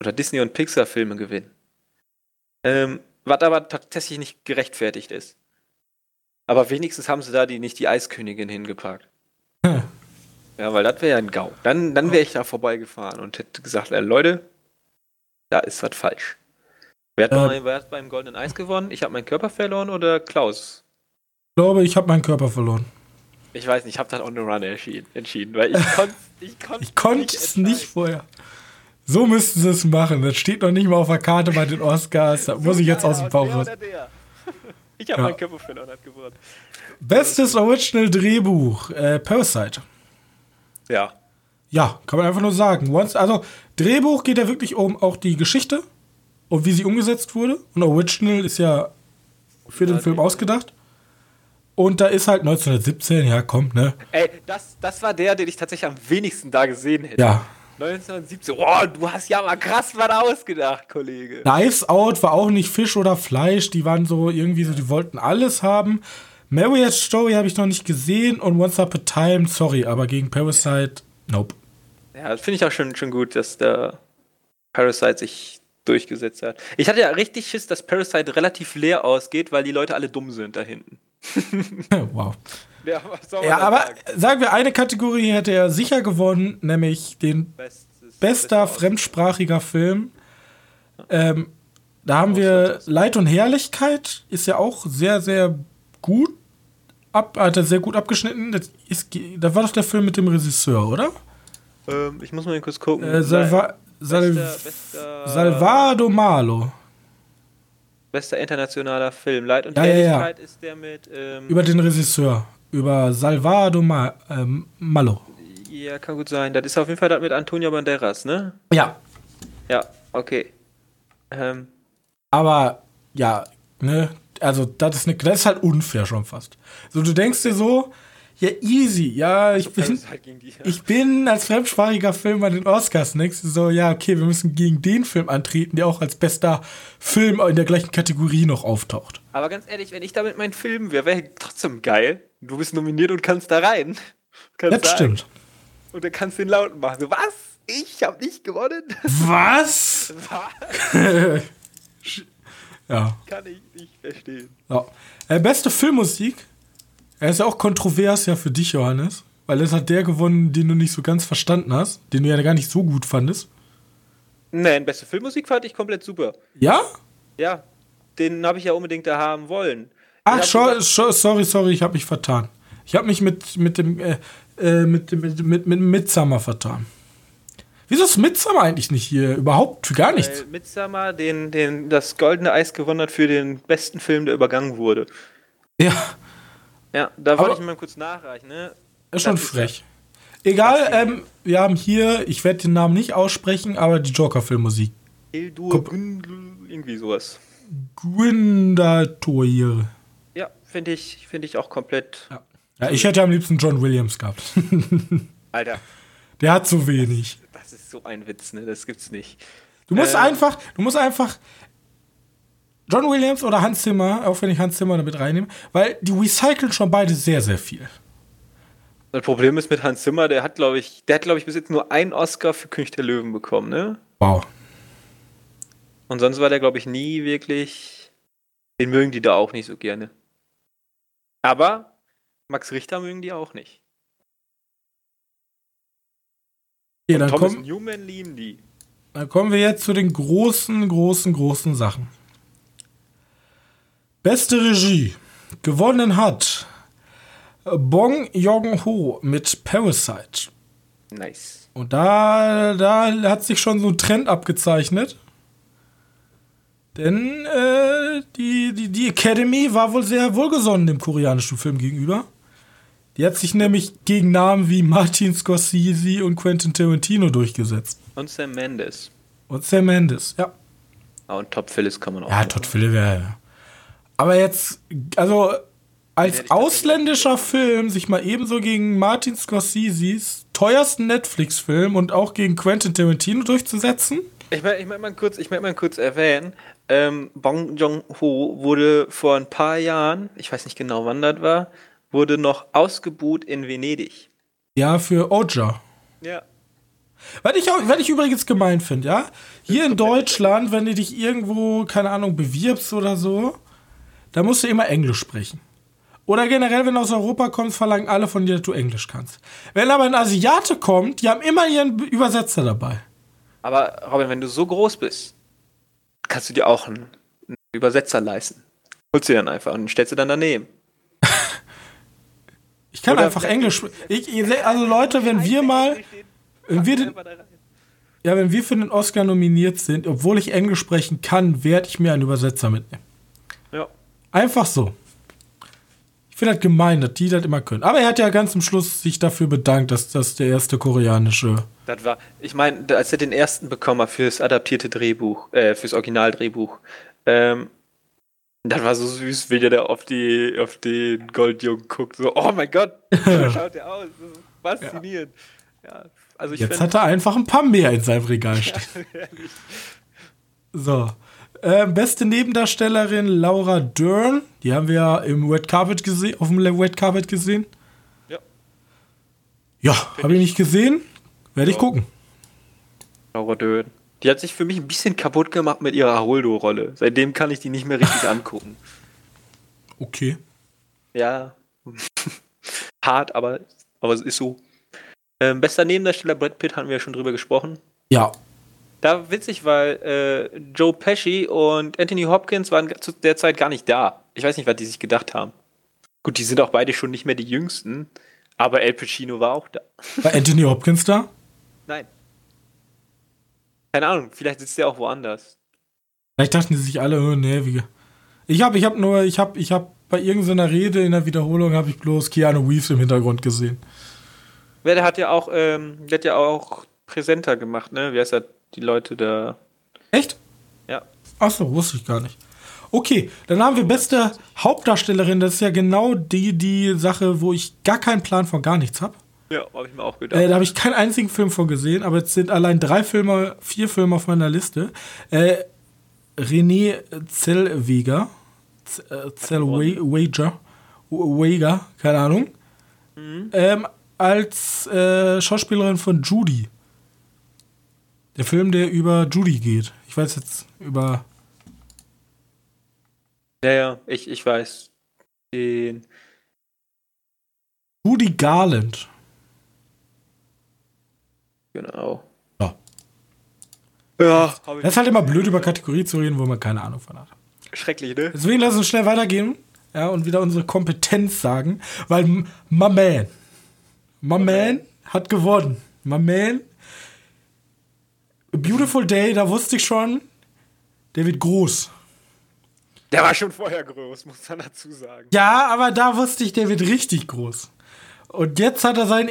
S2: oder Disney- und Pixar-Filme gewinnen. Ähm, was aber tatsächlich nicht gerechtfertigt ist. Aber wenigstens haben sie da die, nicht die Eiskönigin hingepackt. Hm. Ja, weil das wäre ja ein GAU. Dann, dann wäre ich da vorbeigefahren und hätte gesagt, äh, Leute, da ist was falsch. Wer hat, äh, wer hat beim Goldenen Eis gewonnen? Ich habe meinen Körper verloren oder Klaus?
S1: Ich glaube, ich habe meinen Körper verloren.
S2: Ich weiß nicht, ich habe dann on the run entschieden, weil ich konnte ich konnt
S1: ich konnt es nicht vorher. So müssten sie es machen. Das steht noch nicht mal auf der Karte bei den Oscars. Da muss ich jetzt aus dem Bauch raus.
S2: Ich habe ja. meinen Körper verloren, hat gewonnen.
S1: Bestes Original Drehbuch: äh, Parasite.
S2: Ja.
S1: Ja, kann man einfach nur sagen. Once, also, Drehbuch geht ja wirklich um auch die Geschichte und wie sie umgesetzt wurde. Und Original ist ja für den Film ausgedacht. Und da ist halt 1917, ja, kommt, ne?
S2: Ey, das, das war der, den ich tatsächlich am wenigsten da gesehen hätte.
S1: Ja.
S2: 1917, oh, du hast ja mal krass was ausgedacht, Kollege.
S1: Knives Out war auch nicht Fisch oder Fleisch, die waren so irgendwie so, die wollten alles haben. Marriage Story habe ich noch nicht gesehen und Once Upon a Time, sorry, aber gegen Parasite, nope.
S2: Ja, das finde ich auch schon, schon gut, dass der Parasite sich durchgesetzt hat. Ich hatte ja richtig Schiss, dass Parasite relativ leer ausgeht, weil die Leute alle dumm sind da hinten.
S1: wow. Ja, ja aber sagen? sagen? wir, eine Kategorie hätte er sicher gewonnen, nämlich den Bestes, bester fremdsprachiger Film. Ähm, da haben wir Leid und Herrlichkeit, ist ja auch sehr, sehr gut. Ab, hat er sehr gut abgeschnitten. Das, ist, das war doch der Film mit dem Regisseur, oder?
S2: Ähm, ich muss mal kurz gucken.
S1: Äh, Salva Sal bester, bester Salvado Malo.
S2: Bester internationaler Film. Leid und
S1: ja,
S2: Herrlichkeit
S1: ja, ja.
S2: ist der mit. Ähm,
S1: über den Regisseur. Über Salvado Ma ähm, Malo.
S2: Ja, kann gut sein. Das ist auf jeden Fall das mit Antonio Banderas, ne?
S1: Ja.
S2: Ja, okay. Ähm.
S1: Aber, ja, ne? Also, das ist, ne, das ist halt unfair schon fast. So, du denkst dir so, ja, easy. Ja, ich bin, halt ich bin als fremdsprachiger Film bei den Oscars. Du so, ja, okay, wir müssen gegen den Film antreten, der auch als bester Film in der gleichen Kategorie noch auftaucht.
S2: Aber ganz ehrlich, wenn ich damit meinen Film wäre, wäre trotzdem geil. Du bist nominiert und kannst da rein.
S1: Kannst das sagen. stimmt.
S2: Und dann kannst du den Lauten machen. So, was? Ich habe nicht gewonnen?
S1: Was? was? ja.
S2: Kann ich nicht verstehen.
S1: Ja. Äh, beste Filmmusik er ist ja auch kontrovers ja für dich, Johannes. Weil es hat der gewonnen, den du nicht so ganz verstanden hast, den du ja gar nicht so gut fandest.
S2: Nein, beste Filmmusik fand ich komplett super.
S1: Ja?
S2: Ja, den habe ich ja unbedingt da haben wollen.
S1: Ach, so, so, sorry, sorry, ich habe mich vertan. Ich habe mich mit, mit dem äh, äh, mit, mit, mit, mit Midsummer vertan. Wieso ist Midsummer eigentlich nicht hier? Überhaupt für gar nichts. Weil
S2: Midsummer den, den, das goldene Eis gewonnen hat für den besten Film, der übergangen wurde.
S1: Ja,
S2: ja, da wollte ich mal kurz nachreichen, ne?
S1: Ist schon frech. Egal, ähm, wir haben hier, ich werde den Namen nicht aussprechen, aber die Joker-Filmmusik.
S2: Hildur irgendwie sowas.
S1: Gwyndator.
S2: Ja, finde ich, find ich auch komplett.
S1: Ja. ja. ich hätte am liebsten John Williams gehabt.
S2: Alter.
S1: Der hat zu wenig.
S2: Das ist so ein Witz, ne? Das gibt's nicht.
S1: Du musst äh, einfach, du musst einfach John Williams oder Hans Zimmer, auch wenn ich Hans Zimmer damit reinnehme, weil die recyceln schon beide sehr, sehr viel.
S2: Das Problem ist mit Hans Zimmer, der hat, glaube ich, der hat, glaube ich, bis jetzt nur einen Oscar für König der Löwen bekommen, ne?
S1: Wow.
S2: Und sonst war der, glaube ich, nie wirklich. Den mögen die da auch nicht so gerne. Aber Max Richter mögen die auch nicht.
S1: Okay, dann
S2: Thomas
S1: komm,
S2: Newman lieben die.
S1: Dann kommen wir jetzt zu den großen, großen, großen Sachen. Beste Regie. Gewonnen hat Bong Joon-ho mit Parasite.
S2: Nice.
S1: Und da, da hat sich schon so ein Trend abgezeichnet. Denn äh, die, die, die Academy war wohl sehr wohlgesonnen dem koreanischen Film gegenüber. Die hat sich nämlich gegen Namen wie Martin Scorsese und Quentin Tarantino durchgesetzt.
S2: Und Sam Mendes.
S1: Und Sam Mendes, ja.
S2: Ah, und Top Phillips kann man auch.
S1: Ja, Todd Phillips, ja. Aber jetzt, also als ausländischer Film sich mal ebenso gegen Martin Scorseses teuersten Netflix-Film und auch gegen Quentin Tarantino durchzusetzen?
S2: Ich möchte ich mein mal, kurz, ich mein mal kurz erwähnen, ähm, Bong Joon-ho wurde vor ein paar Jahren, ich weiß nicht genau wann das war, wurde noch ausgebuht in Venedig.
S1: Ja, für Oja.
S2: Ja.
S1: Was ich, auch, was ich übrigens gemein finde, ja? Hier in Deutschland, wenn du dich irgendwo, keine Ahnung, bewirbst oder so, da musst du immer Englisch sprechen. Oder generell, wenn du aus Europa kommst, verlangen alle von dir, dass du Englisch kannst. Wenn aber ein Asiate kommt, die haben immer ihren Übersetzer dabei.
S2: Aber Robin, wenn du so groß bist, kannst du dir auch einen, einen Übersetzer leisten. Holst du dann einfach und stellst du dann daneben.
S1: ich kann Oder einfach Englisch. Ich, also Leute, wenn wir mal, wenn wir den, ja, wenn wir für den Oscar nominiert sind, obwohl ich Englisch sprechen kann, werde ich mir einen Übersetzer mitnehmen. Einfach so. Ich finde das gemein, dass die das immer können. Aber er hat ja ganz zum Schluss sich dafür bedankt, dass das der erste koreanische.
S2: Das war, ich meine, als er den ersten bekommen hat fürs adaptierte Drehbuch, äh, fürs Originaldrehbuch, ähm, das war so süß, wie der da auf die, auf den Goldjungen guckt. So, oh mein Gott, so schaut der aus. Faszinierend. Ja. ja
S1: also Jetzt hat er einfach ein paar mehr in seinem Regal stehen. Ja, so. Äh, beste Nebendarstellerin Laura Dern. Die haben wir ja im Red Carpet gesehen, auf dem Red Carpet gesehen.
S2: Ja.
S1: Ja, habe ich nicht gesehen. Werde ja. ich gucken.
S2: Laura Dern. Die hat sich für mich ein bisschen kaputt gemacht mit ihrer Holdo-Rolle. Seitdem kann ich die nicht mehr richtig angucken.
S1: Okay.
S2: Ja. Hart, aber, aber es ist so. Ähm, bester Nebendarsteller Brad Pitt haben wir ja schon drüber gesprochen.
S1: Ja.
S2: Da witzig, weil äh, Joe Pesci und Anthony Hopkins waren zu der Zeit gar nicht da. Ich weiß nicht, was die sich gedacht haben. Gut, die sind auch beide schon nicht mehr die Jüngsten, aber El Pacino war auch da.
S1: War Anthony Hopkins da?
S2: Nein. Keine Ahnung, vielleicht sitzt der auch woanders.
S1: Vielleicht dachten sie sich alle, oh, nee, wie. Ich habe ich hab nur, ich habe ich hab bei irgendeiner Rede in der Wiederholung habe ich bloß Keanu Reeves im Hintergrund gesehen.
S2: Wer, der hat ja auch, ähm, der hat ja auch Präsenter gemacht, ne? Wie heißt er? Die Leute da.
S1: Echt?
S2: Ja.
S1: Achso, wusste ich gar nicht. Okay, dann haben wir beste Hauptdarstellerin. Das ist ja genau die, die Sache, wo ich gar keinen Plan von gar nichts habe.
S2: Ja, habe ich mir auch gedacht.
S1: Äh, da habe ich keinen einzigen Film von gesehen, aber jetzt sind allein drei Filme, vier Filme auf meiner Liste. Äh, René Zellweger. Äh, Zellweger. Wager, keine Ahnung. Mhm. Ähm, als äh, Schauspielerin von Judy. Der Film, der über Judy geht. Ich weiß jetzt über.
S2: Ja, ja, ich, ich weiß. Den.
S1: Judy Garland.
S2: Genau.
S1: Ja. Ja. Das ist halt immer blöd, über Kategorie zu reden, wo man keine Ahnung von hat.
S2: Schrecklich, ne?
S1: Deswegen lass uns schnell weitergehen. Ja, und wieder unsere Kompetenz sagen. Weil, my man, My man hat gewonnen. My man. A Beautiful Day, da wusste ich schon, der wird groß.
S2: Der war schon vorher groß, muss man dazu sagen.
S1: Ja, aber da wusste ich, der wird richtig groß. Und jetzt hat er seinen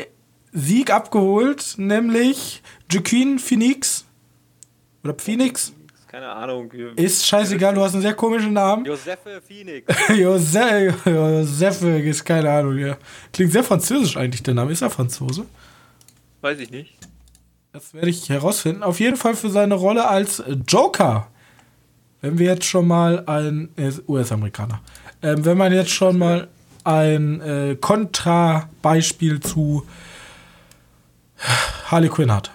S1: Sieg abgeholt, nämlich Joaquin Phoenix. Oder Phoenix?
S2: Keine Ahnung.
S1: Ist scheißegal, du hast einen sehr komischen Namen.
S2: Josefe Phoenix.
S1: Jose Josefe ist keine Ahnung, ja. Klingt sehr französisch eigentlich, der Name. Ist er Franzose?
S2: Weiß ich nicht.
S1: Das werde ich herausfinden. Auf jeden Fall für seine Rolle als Joker. Wenn wir jetzt schon mal ein. US-Amerikaner. Ähm, wenn man jetzt schon mal ein äh, Kontrabeispiel zu Harley Quinn hat.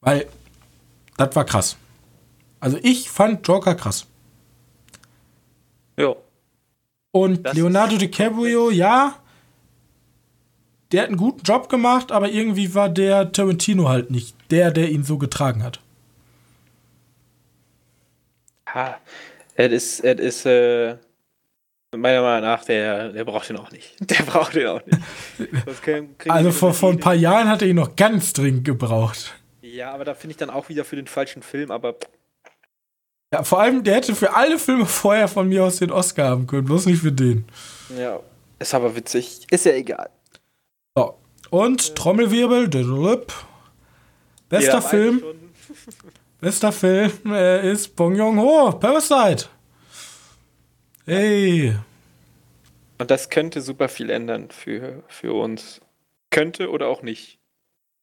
S1: Weil das war krass. Also ich fand Joker krass.
S2: Ja.
S1: Und das Leonardo DiCaprio, ja, der hat einen guten Job gemacht, aber irgendwie war der Tarantino halt nicht der, der ihn so getragen hat.
S2: Ha, es ist, es ist, äh, meiner Meinung nach, der, der braucht ihn auch nicht. Der braucht ihn auch nicht.
S1: also vor, vor ein paar Jahren hat er ihn noch ganz dringend gebraucht.
S2: Ja, aber da finde ich dann auch wieder für den falschen Film, aber.
S1: Ja, vor allem, der hätte für alle Filme vorher von mir aus den Oscar haben können, bloß nicht für den.
S2: Ja, ist aber witzig. Ist ja egal.
S1: So. Und ja. Trommelwirbel, bester Film. bester Film äh, ist Bong Joon-ho, Parasite. Hey.
S2: Und das könnte super viel ändern für, für uns. Könnte oder auch nicht.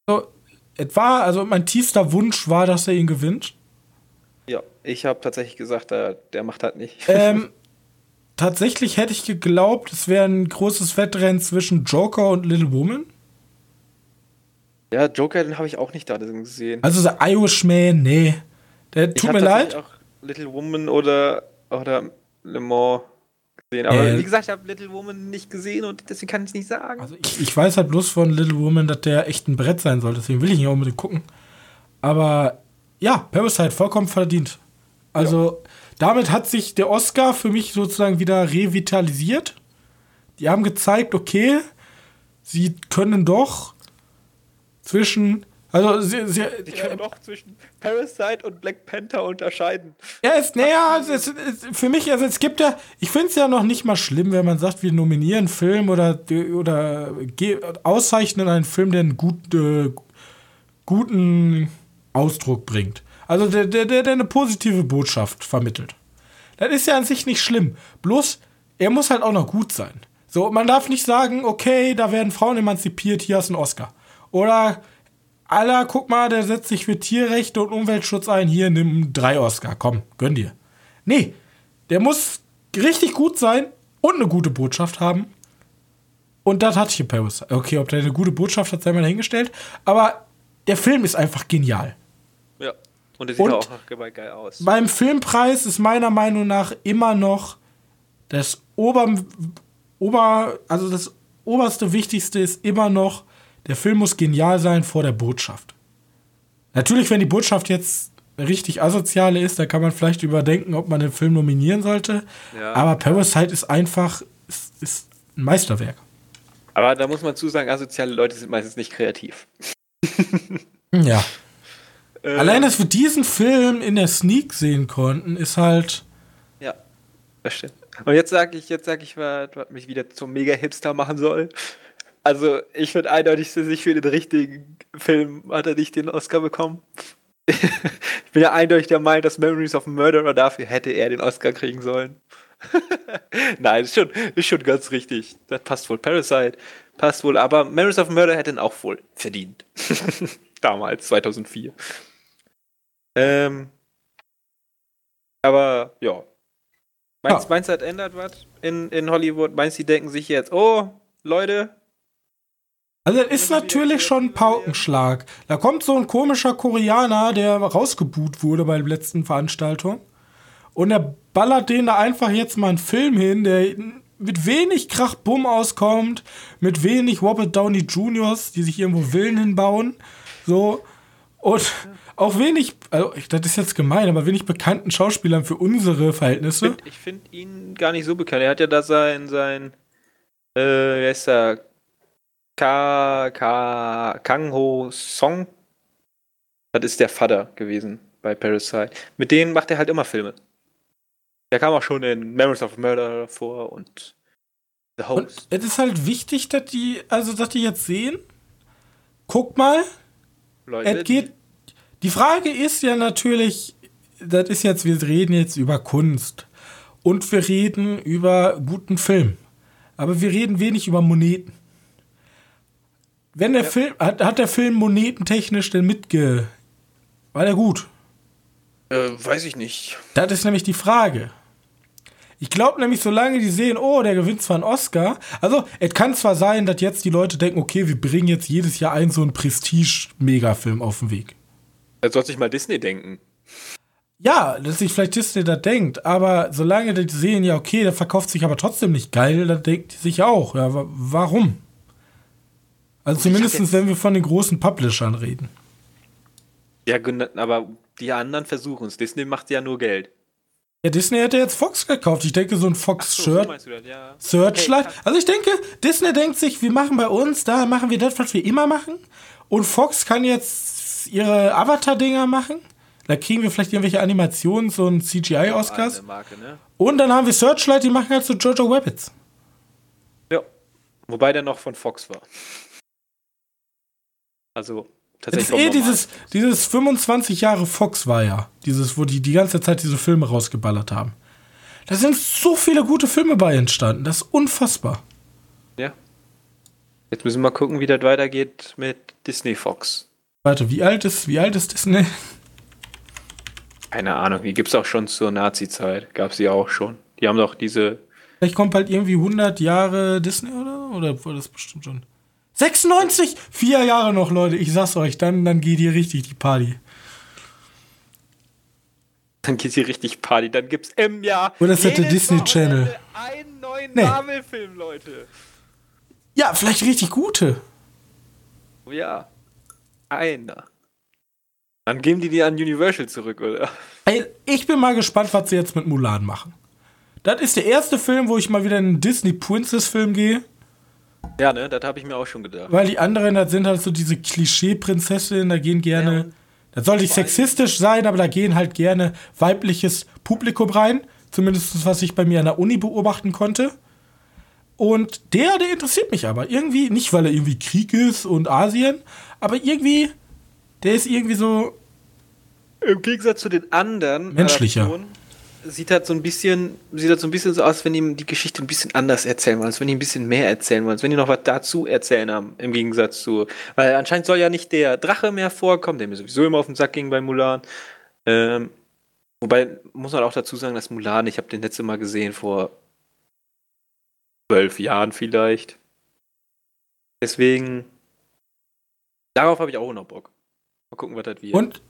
S1: So, etwa, also mein tiefster Wunsch war, dass er ihn gewinnt.
S2: Ja, ich habe tatsächlich gesagt, der, der macht halt nicht.
S1: Ähm, tatsächlich hätte ich geglaubt, es wäre ein großes Wettrennen zwischen Joker und Little Woman.
S2: Ja, Joker, den habe ich auch nicht da gesehen.
S1: Also der Irishman, nee. Der tut mir leid.
S2: auch Little Woman oder, oder Le Mans gesehen. Aber äh, wie gesagt, ich habe Little Woman nicht gesehen und deswegen kann ich nicht sagen.
S1: Also ich, ich, weiß halt bloß von Little Woman, dass der echt ein Brett sein soll. Deswegen will ich ihn auch unbedingt gucken. Aber ja, Parasite vollkommen verdient. Also ja. Damit hat sich der Oscar für mich sozusagen wieder revitalisiert. Die haben gezeigt, okay, sie können doch zwischen also sie, sie,
S2: die können doch zwischen Parasite und Black Panther unterscheiden.
S1: Ja, ist, naja, es, es, es, für mich, also es gibt ja, ich finde es ja noch nicht mal schlimm, wenn man sagt, wir nominieren einen Film oder, oder auszeichnen einen Film, der einen gut, äh, guten Ausdruck bringt. Also der, der, der, der eine positive Botschaft vermittelt. Das ist ja an sich nicht schlimm. Bloß, er muss halt auch noch gut sein. So, man darf nicht sagen, okay, da werden Frauen emanzipiert, hier hast du einen Oscar. Oder Aller, guck mal, der setzt sich für Tierrechte und Umweltschutz ein. Hier, nimm drei Oscar. Komm, gönn dir. Nee, der muss richtig gut sein und eine gute Botschaft haben. Und das hat hier Paris. Okay, ob der eine gute Botschaft hat, sei mal dahingestellt. Aber der Film ist einfach genial.
S2: Ja, und der sieht und auch geil aus.
S1: Beim Filmpreis ist meiner Meinung nach immer noch das Ober, Ober, also das oberste Wichtigste ist immer noch der Film muss genial sein vor der Botschaft. Natürlich, wenn die Botschaft jetzt richtig asoziale ist, dann kann man vielleicht überdenken, ob man den Film nominieren sollte. Ja. Aber Parasite ist einfach ist, ist ein Meisterwerk.
S2: Aber da muss man zu sagen, asoziale Leute sind meistens nicht kreativ.
S1: ja. Äh, Allein, dass wir diesen Film in der Sneak sehen konnten, ist halt.
S2: Ja, das stimmt. Und jetzt sage ich, jetzt sage ich, was, was mich wieder zum Mega-Hipster machen soll. Also, ich finde eindeutig, sich für den richtigen Film hat er nicht den Oscar bekommen. ich bin ja eindeutig der Meinung, dass Memories of Murderer dafür hätte er den Oscar kriegen sollen. Nein, ist schon, ist schon ganz richtig. Das passt wohl. Parasite passt wohl, aber Memories of Murder hätte ihn auch wohl verdient. Damals, 2004. Ähm, aber ja. Meinst, ja. meinst du, das ändert was in, in Hollywood? Meinst du, die denken sich jetzt, oh, Leute,
S1: also das ist natürlich schon ein Paukenschlag. Da kommt so ein komischer Koreaner, der rausgebuht wurde bei der letzten Veranstaltung. Und er ballert denen da einfach jetzt mal einen Film hin, der mit wenig Krach-Bumm auskommt, mit wenig Robert Downey Juniors, die sich irgendwo Villen hinbauen. So. Und auch wenig, also das ist jetzt gemein, aber wenig bekannten Schauspielern für unsere Verhältnisse.
S2: Ich finde find ihn gar nicht so bekannt. Er hat ja da sein, sein, äh, wer ist da? Ka, Ka, Kang Ho Song. Das ist der Vater gewesen bei Parasite. Mit denen macht er halt immer Filme. Der kam auch schon in Memories of Murder vor und
S1: The Host. Und es ist halt wichtig, dass die, also dass die jetzt sehen, guck mal, Leute, es geht. Die Frage ist ja natürlich, das ist jetzt, wir reden jetzt über Kunst und wir reden über guten Film. Aber wir reden wenig über Moneten. Wenn der ja. Film, hat, hat der Film monetentechnisch denn mitge. War der gut?
S2: Äh, weiß ich nicht.
S1: Das ist nämlich die Frage. Ich glaube nämlich, solange die sehen, oh, der gewinnt zwar einen Oscar. Also, es kann zwar sein, dass jetzt die Leute denken, okay, wir bringen jetzt jedes Jahr einen so einen Prestige-Megafilm auf den Weg.
S2: Das soll sich mal Disney denken.
S1: Ja, dass sich vielleicht Disney da denkt, aber solange die sehen, ja, okay, der verkauft sich aber trotzdem nicht geil, dann denkt die sich auch, ja, warum? Also zumindest, wenn wir von den großen Publishern reden.
S2: Ja, aber die anderen versuchen es. Disney macht ja nur Geld.
S1: Ja, Disney hätte jetzt Fox gekauft. Ich denke, so ein Fox-Shirt. So, so ja. Searchlight. Okay, also ich denke, Disney denkt sich, wir machen bei uns, da machen wir das, was wir immer machen. Und Fox kann jetzt ihre Avatar-Dinger machen. Da kriegen wir vielleicht irgendwelche Animations- und CGI-Oscars. Ne? Und dann haben wir Searchlight, die machen halt so Jojo Rabbits.
S2: Ja. Wobei der noch von Fox war. Also
S1: tatsächlich. Das ist eh dieses, dieses 25 Jahre Fox war ja. Dieses, wo die die ganze Zeit diese Filme rausgeballert haben. Da sind so viele gute Filme bei entstanden. Das ist unfassbar.
S2: Ja. Jetzt müssen wir mal gucken, wie das weitergeht mit Disney Fox.
S1: Warte, wie alt ist, wie alt ist Disney?
S2: Keine Ahnung, die gibt es auch schon zur Nazi-Zeit. Gab es die auch schon. Die haben doch diese.
S1: Vielleicht kommt bald irgendwie 100 Jahre Disney oder? Oder war das bestimmt schon? 96? Vier Jahre noch, Leute. Ich sag's euch, dann, dann geht hier richtig die Party.
S2: Dann geht hier richtig Party. Dann gibt's im Jahr.
S1: Oder ist das der Disney Wochenende Channel?
S2: Einen neuen nee. Marvel-Film, Leute.
S1: Ja, vielleicht richtig gute.
S2: Oh ja. Einer. Dann geben die die an Universal zurück, oder?
S1: Ey, ich bin mal gespannt, was sie jetzt mit Mulan machen. Das ist der erste Film, wo ich mal wieder in einen Disney Princess Film gehe.
S2: Ja, ne, das habe ich mir auch schon gedacht.
S1: Weil die anderen, das sind halt so diese Klischee-Prinzessinnen, da gehen gerne. Ja, das soll nicht sexistisch sein, aber da gehen halt gerne weibliches Publikum rein. Zumindest was ich bei mir an der Uni beobachten konnte. Und der, der interessiert mich aber irgendwie, nicht weil er irgendwie Krieg ist und Asien, aber irgendwie, der ist irgendwie so.
S2: Im Gegensatz zu den anderen.
S1: Menschlicher. Adaptionen,
S2: sieht halt so ein bisschen, sieht halt so ein bisschen so aus, wenn die die Geschichte ein bisschen anders erzählen wollen, als wenn die ein bisschen mehr erzählen wollen, als wenn die noch was dazu erzählen haben, im Gegensatz zu, weil anscheinend soll ja nicht der Drache mehr vorkommen, der mir sowieso immer auf den Sack ging bei Mulan. Ähm, wobei, muss man auch dazu sagen, dass Mulan, ich habe den letzte Mal gesehen vor zwölf Jahren vielleicht. Deswegen, darauf habe ich auch noch Bock. Mal gucken, was das wird.
S1: Und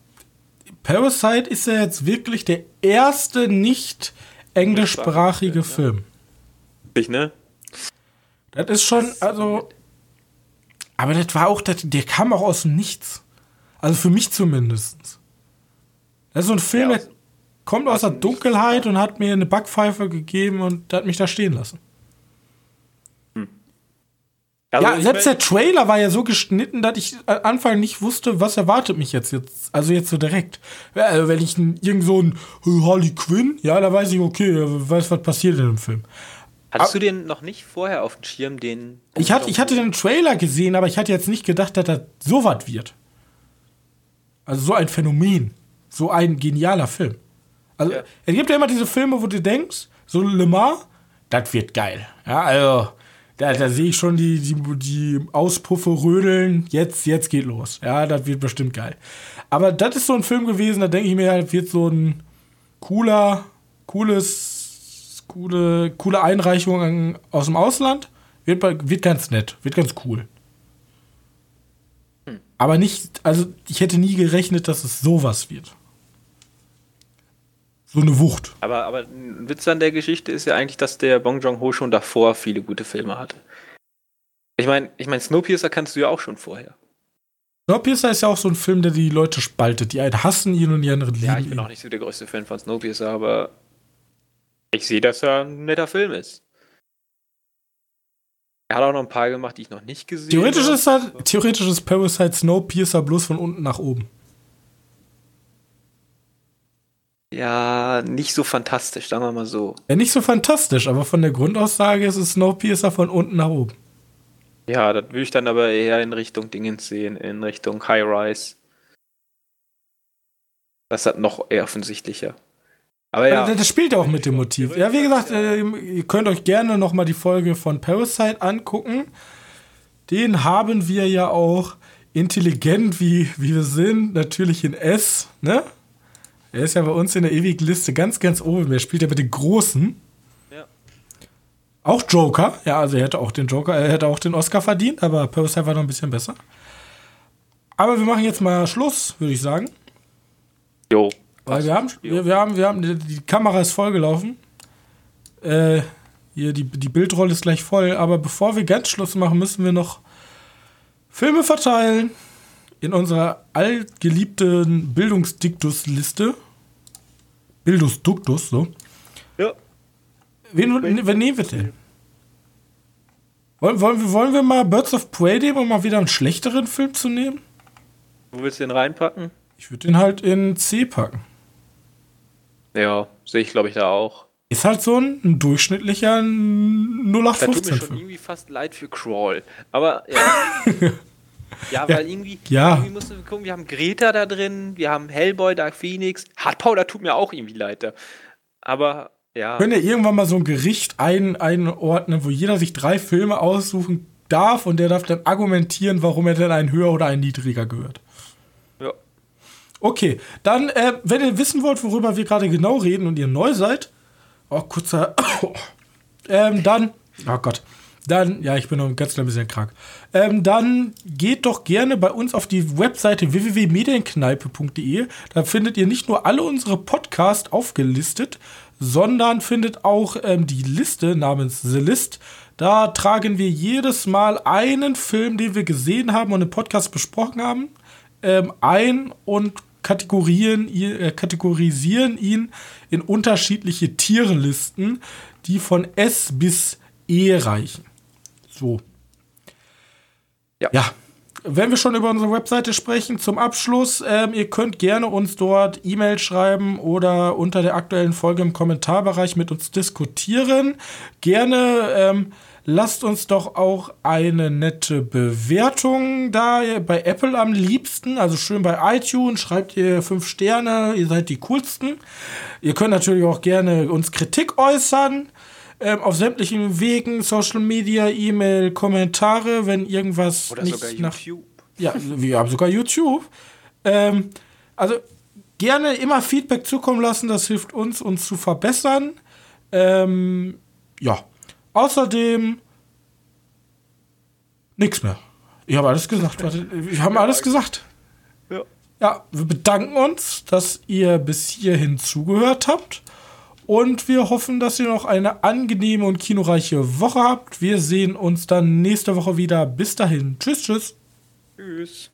S1: Parasite ist ja jetzt wirklich der erste nicht englischsprachige Film.
S2: Ich, ne?
S1: Das ist schon, also. Aber das war auch, das, der kam auch aus dem Nichts. Also für mich zumindest. Das ist so ein Film, ja, aus, der kommt aus, aus der Dunkelheit und hat mir eine Backpfeife gegeben und hat mich da stehen lassen. Also ja, selbst der Trailer war ja so geschnitten, dass ich am Anfang nicht wusste, was erwartet mich jetzt. jetzt also jetzt so direkt. Also wenn ich irgend so ein Harley Quinn, ja, da weiß ich, okay, weiß, was passiert in dem Film.
S2: Hattest aber, du den noch nicht vorher auf dem Schirm, den.
S1: Ich hatte, ich hatte den Trailer gesehen, aber ich hatte jetzt nicht gedacht, dass das so was wird. Also so ein Phänomen. So ein genialer Film. Also, ja. es gibt ja immer diese Filme, wo du denkst, so Le Mans, das wird geil. Ja, also da, da sehe ich schon die, die, die Auspuffe rödeln. Jetzt, jetzt geht los. Ja, das wird bestimmt geil. Aber das ist so ein Film gewesen, da denke ich mir, halt, wird so ein cooler, cooles, coole, coole Einreichung aus dem Ausland. Wird, wird ganz nett, wird ganz cool. Hm. Aber nicht, also ich hätte nie gerechnet, dass es sowas wird. So eine Wucht.
S2: Aber, aber ein Witz an der Geschichte ist ja eigentlich, dass der Bong Joon-ho schon davor viele gute Filme hatte. Ich meine, ich mein, Snowpiercer kannst du ja auch schon vorher.
S1: Snowpiercer ist ja auch so ein Film, der die Leute spaltet. Die einen hassen ihn und die anderen lieben ihn.
S2: Ja, ich bin ihn. auch nicht so der größte Fan von Snowpiercer, aber ich sehe, dass er ein netter Film ist. Er hat auch noch ein paar gemacht, die ich noch nicht gesehen
S1: theoretisch habe. Ist halt, theoretisch ist Parasite Snowpiercer bloß von unten nach oben.
S2: Ja, nicht so fantastisch, sagen wir mal so.
S1: Ja, nicht so fantastisch, aber von der Grundaussage ist es Snowpiercer von unten nach oben.
S2: Ja, das würde ich dann aber eher in Richtung Dingens sehen, in Richtung High Rise. Das hat noch eher offensichtlicher.
S1: Aber ja. Das spielt auch mit dem Motiv. Ja, wie gesagt, äh, ihr könnt euch gerne noch mal die Folge von Parasite angucken. Den haben wir ja auch intelligent, wie, wie wir sind, natürlich in S, ne? Er ist ja bei uns in der ewigen Liste ganz, ganz oben. Er spielt ja mit den Großen. Ja. Auch Joker. Ja, also er hätte auch den Joker, er hätte auch den Oscar verdient, aber Parasite war noch ein bisschen besser. Aber wir machen jetzt mal Schluss, würde ich sagen.
S2: Jo.
S1: Weil wir haben, wir, wir, haben, wir haben, die, die Kamera ist vollgelaufen. Äh, hier, die, die Bildrolle ist gleich voll. Aber bevor wir ganz Schluss machen, müssen wir noch Filme verteilen in unserer allgeliebten Bildungsdiktus-Liste. Bildungsduktus, so.
S2: Ja.
S1: Wen, wen nehmen wir denn? Wollen, wollen, wir, wollen wir mal Birds of Prey nehmen, um mal wieder einen schlechteren Film zu nehmen?
S2: Wo willst du den reinpacken?
S1: Ich würde den halt in C packen.
S2: Ja, sehe ich glaube ich da auch.
S1: Ist halt so ein, ein durchschnittlicher 0815
S2: Da tut mir schon irgendwie fast leid für Crawl. Aber ja. ja, weil irgendwie,
S1: ja.
S2: irgendwie mussten wir gucken, wir haben Greta da drin, wir haben Hellboy, Dark Phoenix, Hard Powder tut mir auch irgendwie leid. Da. Aber ja.
S1: Können ja irgendwann mal so ein Gericht ein, einordnen, wo jeder sich drei Filme aussuchen darf und der darf dann argumentieren, warum er denn ein höher oder ein niedriger gehört.
S2: Ja.
S1: Okay, dann, äh, wenn ihr wissen wollt, worüber wir gerade genau reden und ihr neu seid, oh, kurzer, ähm, dann, oh Gott, dann, ja, ich bin noch ein ganz klein bisschen krank. Ähm, dann geht doch gerne bei uns auf die Webseite www.medienkneipe.de. Da findet ihr nicht nur alle unsere Podcasts aufgelistet, sondern findet auch ähm, die Liste namens The List. Da tragen wir jedes Mal einen Film, den wir gesehen haben und im Podcast besprochen haben, ähm, ein und kategorisieren, äh, kategorisieren ihn in unterschiedliche Tierlisten, die von S bis E reichen. So.
S2: Ja.
S1: ja. Wenn wir schon über unsere Webseite sprechen, zum Abschluss, ähm, ihr könnt gerne uns dort E-Mail schreiben oder unter der aktuellen Folge im Kommentarbereich mit uns diskutieren. Gerne ähm, lasst uns doch auch eine nette Bewertung da bei Apple am liebsten. Also schön bei iTunes, schreibt ihr fünf Sterne, ihr seid die coolsten. Ihr könnt natürlich auch gerne uns Kritik äußern ähm, auf sämtlichen Wegen, Social Media, E-Mail, Kommentare, wenn irgendwas
S2: Oder
S1: nicht
S2: sogar
S1: nach.
S2: YouTube.
S1: Ja, wir haben sogar YouTube. Ähm, also gerne immer Feedback zukommen lassen, das hilft uns, uns zu verbessern. Ähm, ja. Außerdem nichts mehr. Ich habe alles gesagt. Warte, wir haben alles gesagt.
S2: Ja.
S1: Ja, wir bedanken uns, dass ihr bis hierhin zugehört habt. Und wir hoffen, dass ihr noch eine angenehme und kinoreiche Woche habt. Wir sehen uns dann nächste Woche wieder. Bis dahin. Tschüss, tschüss.
S2: Tschüss.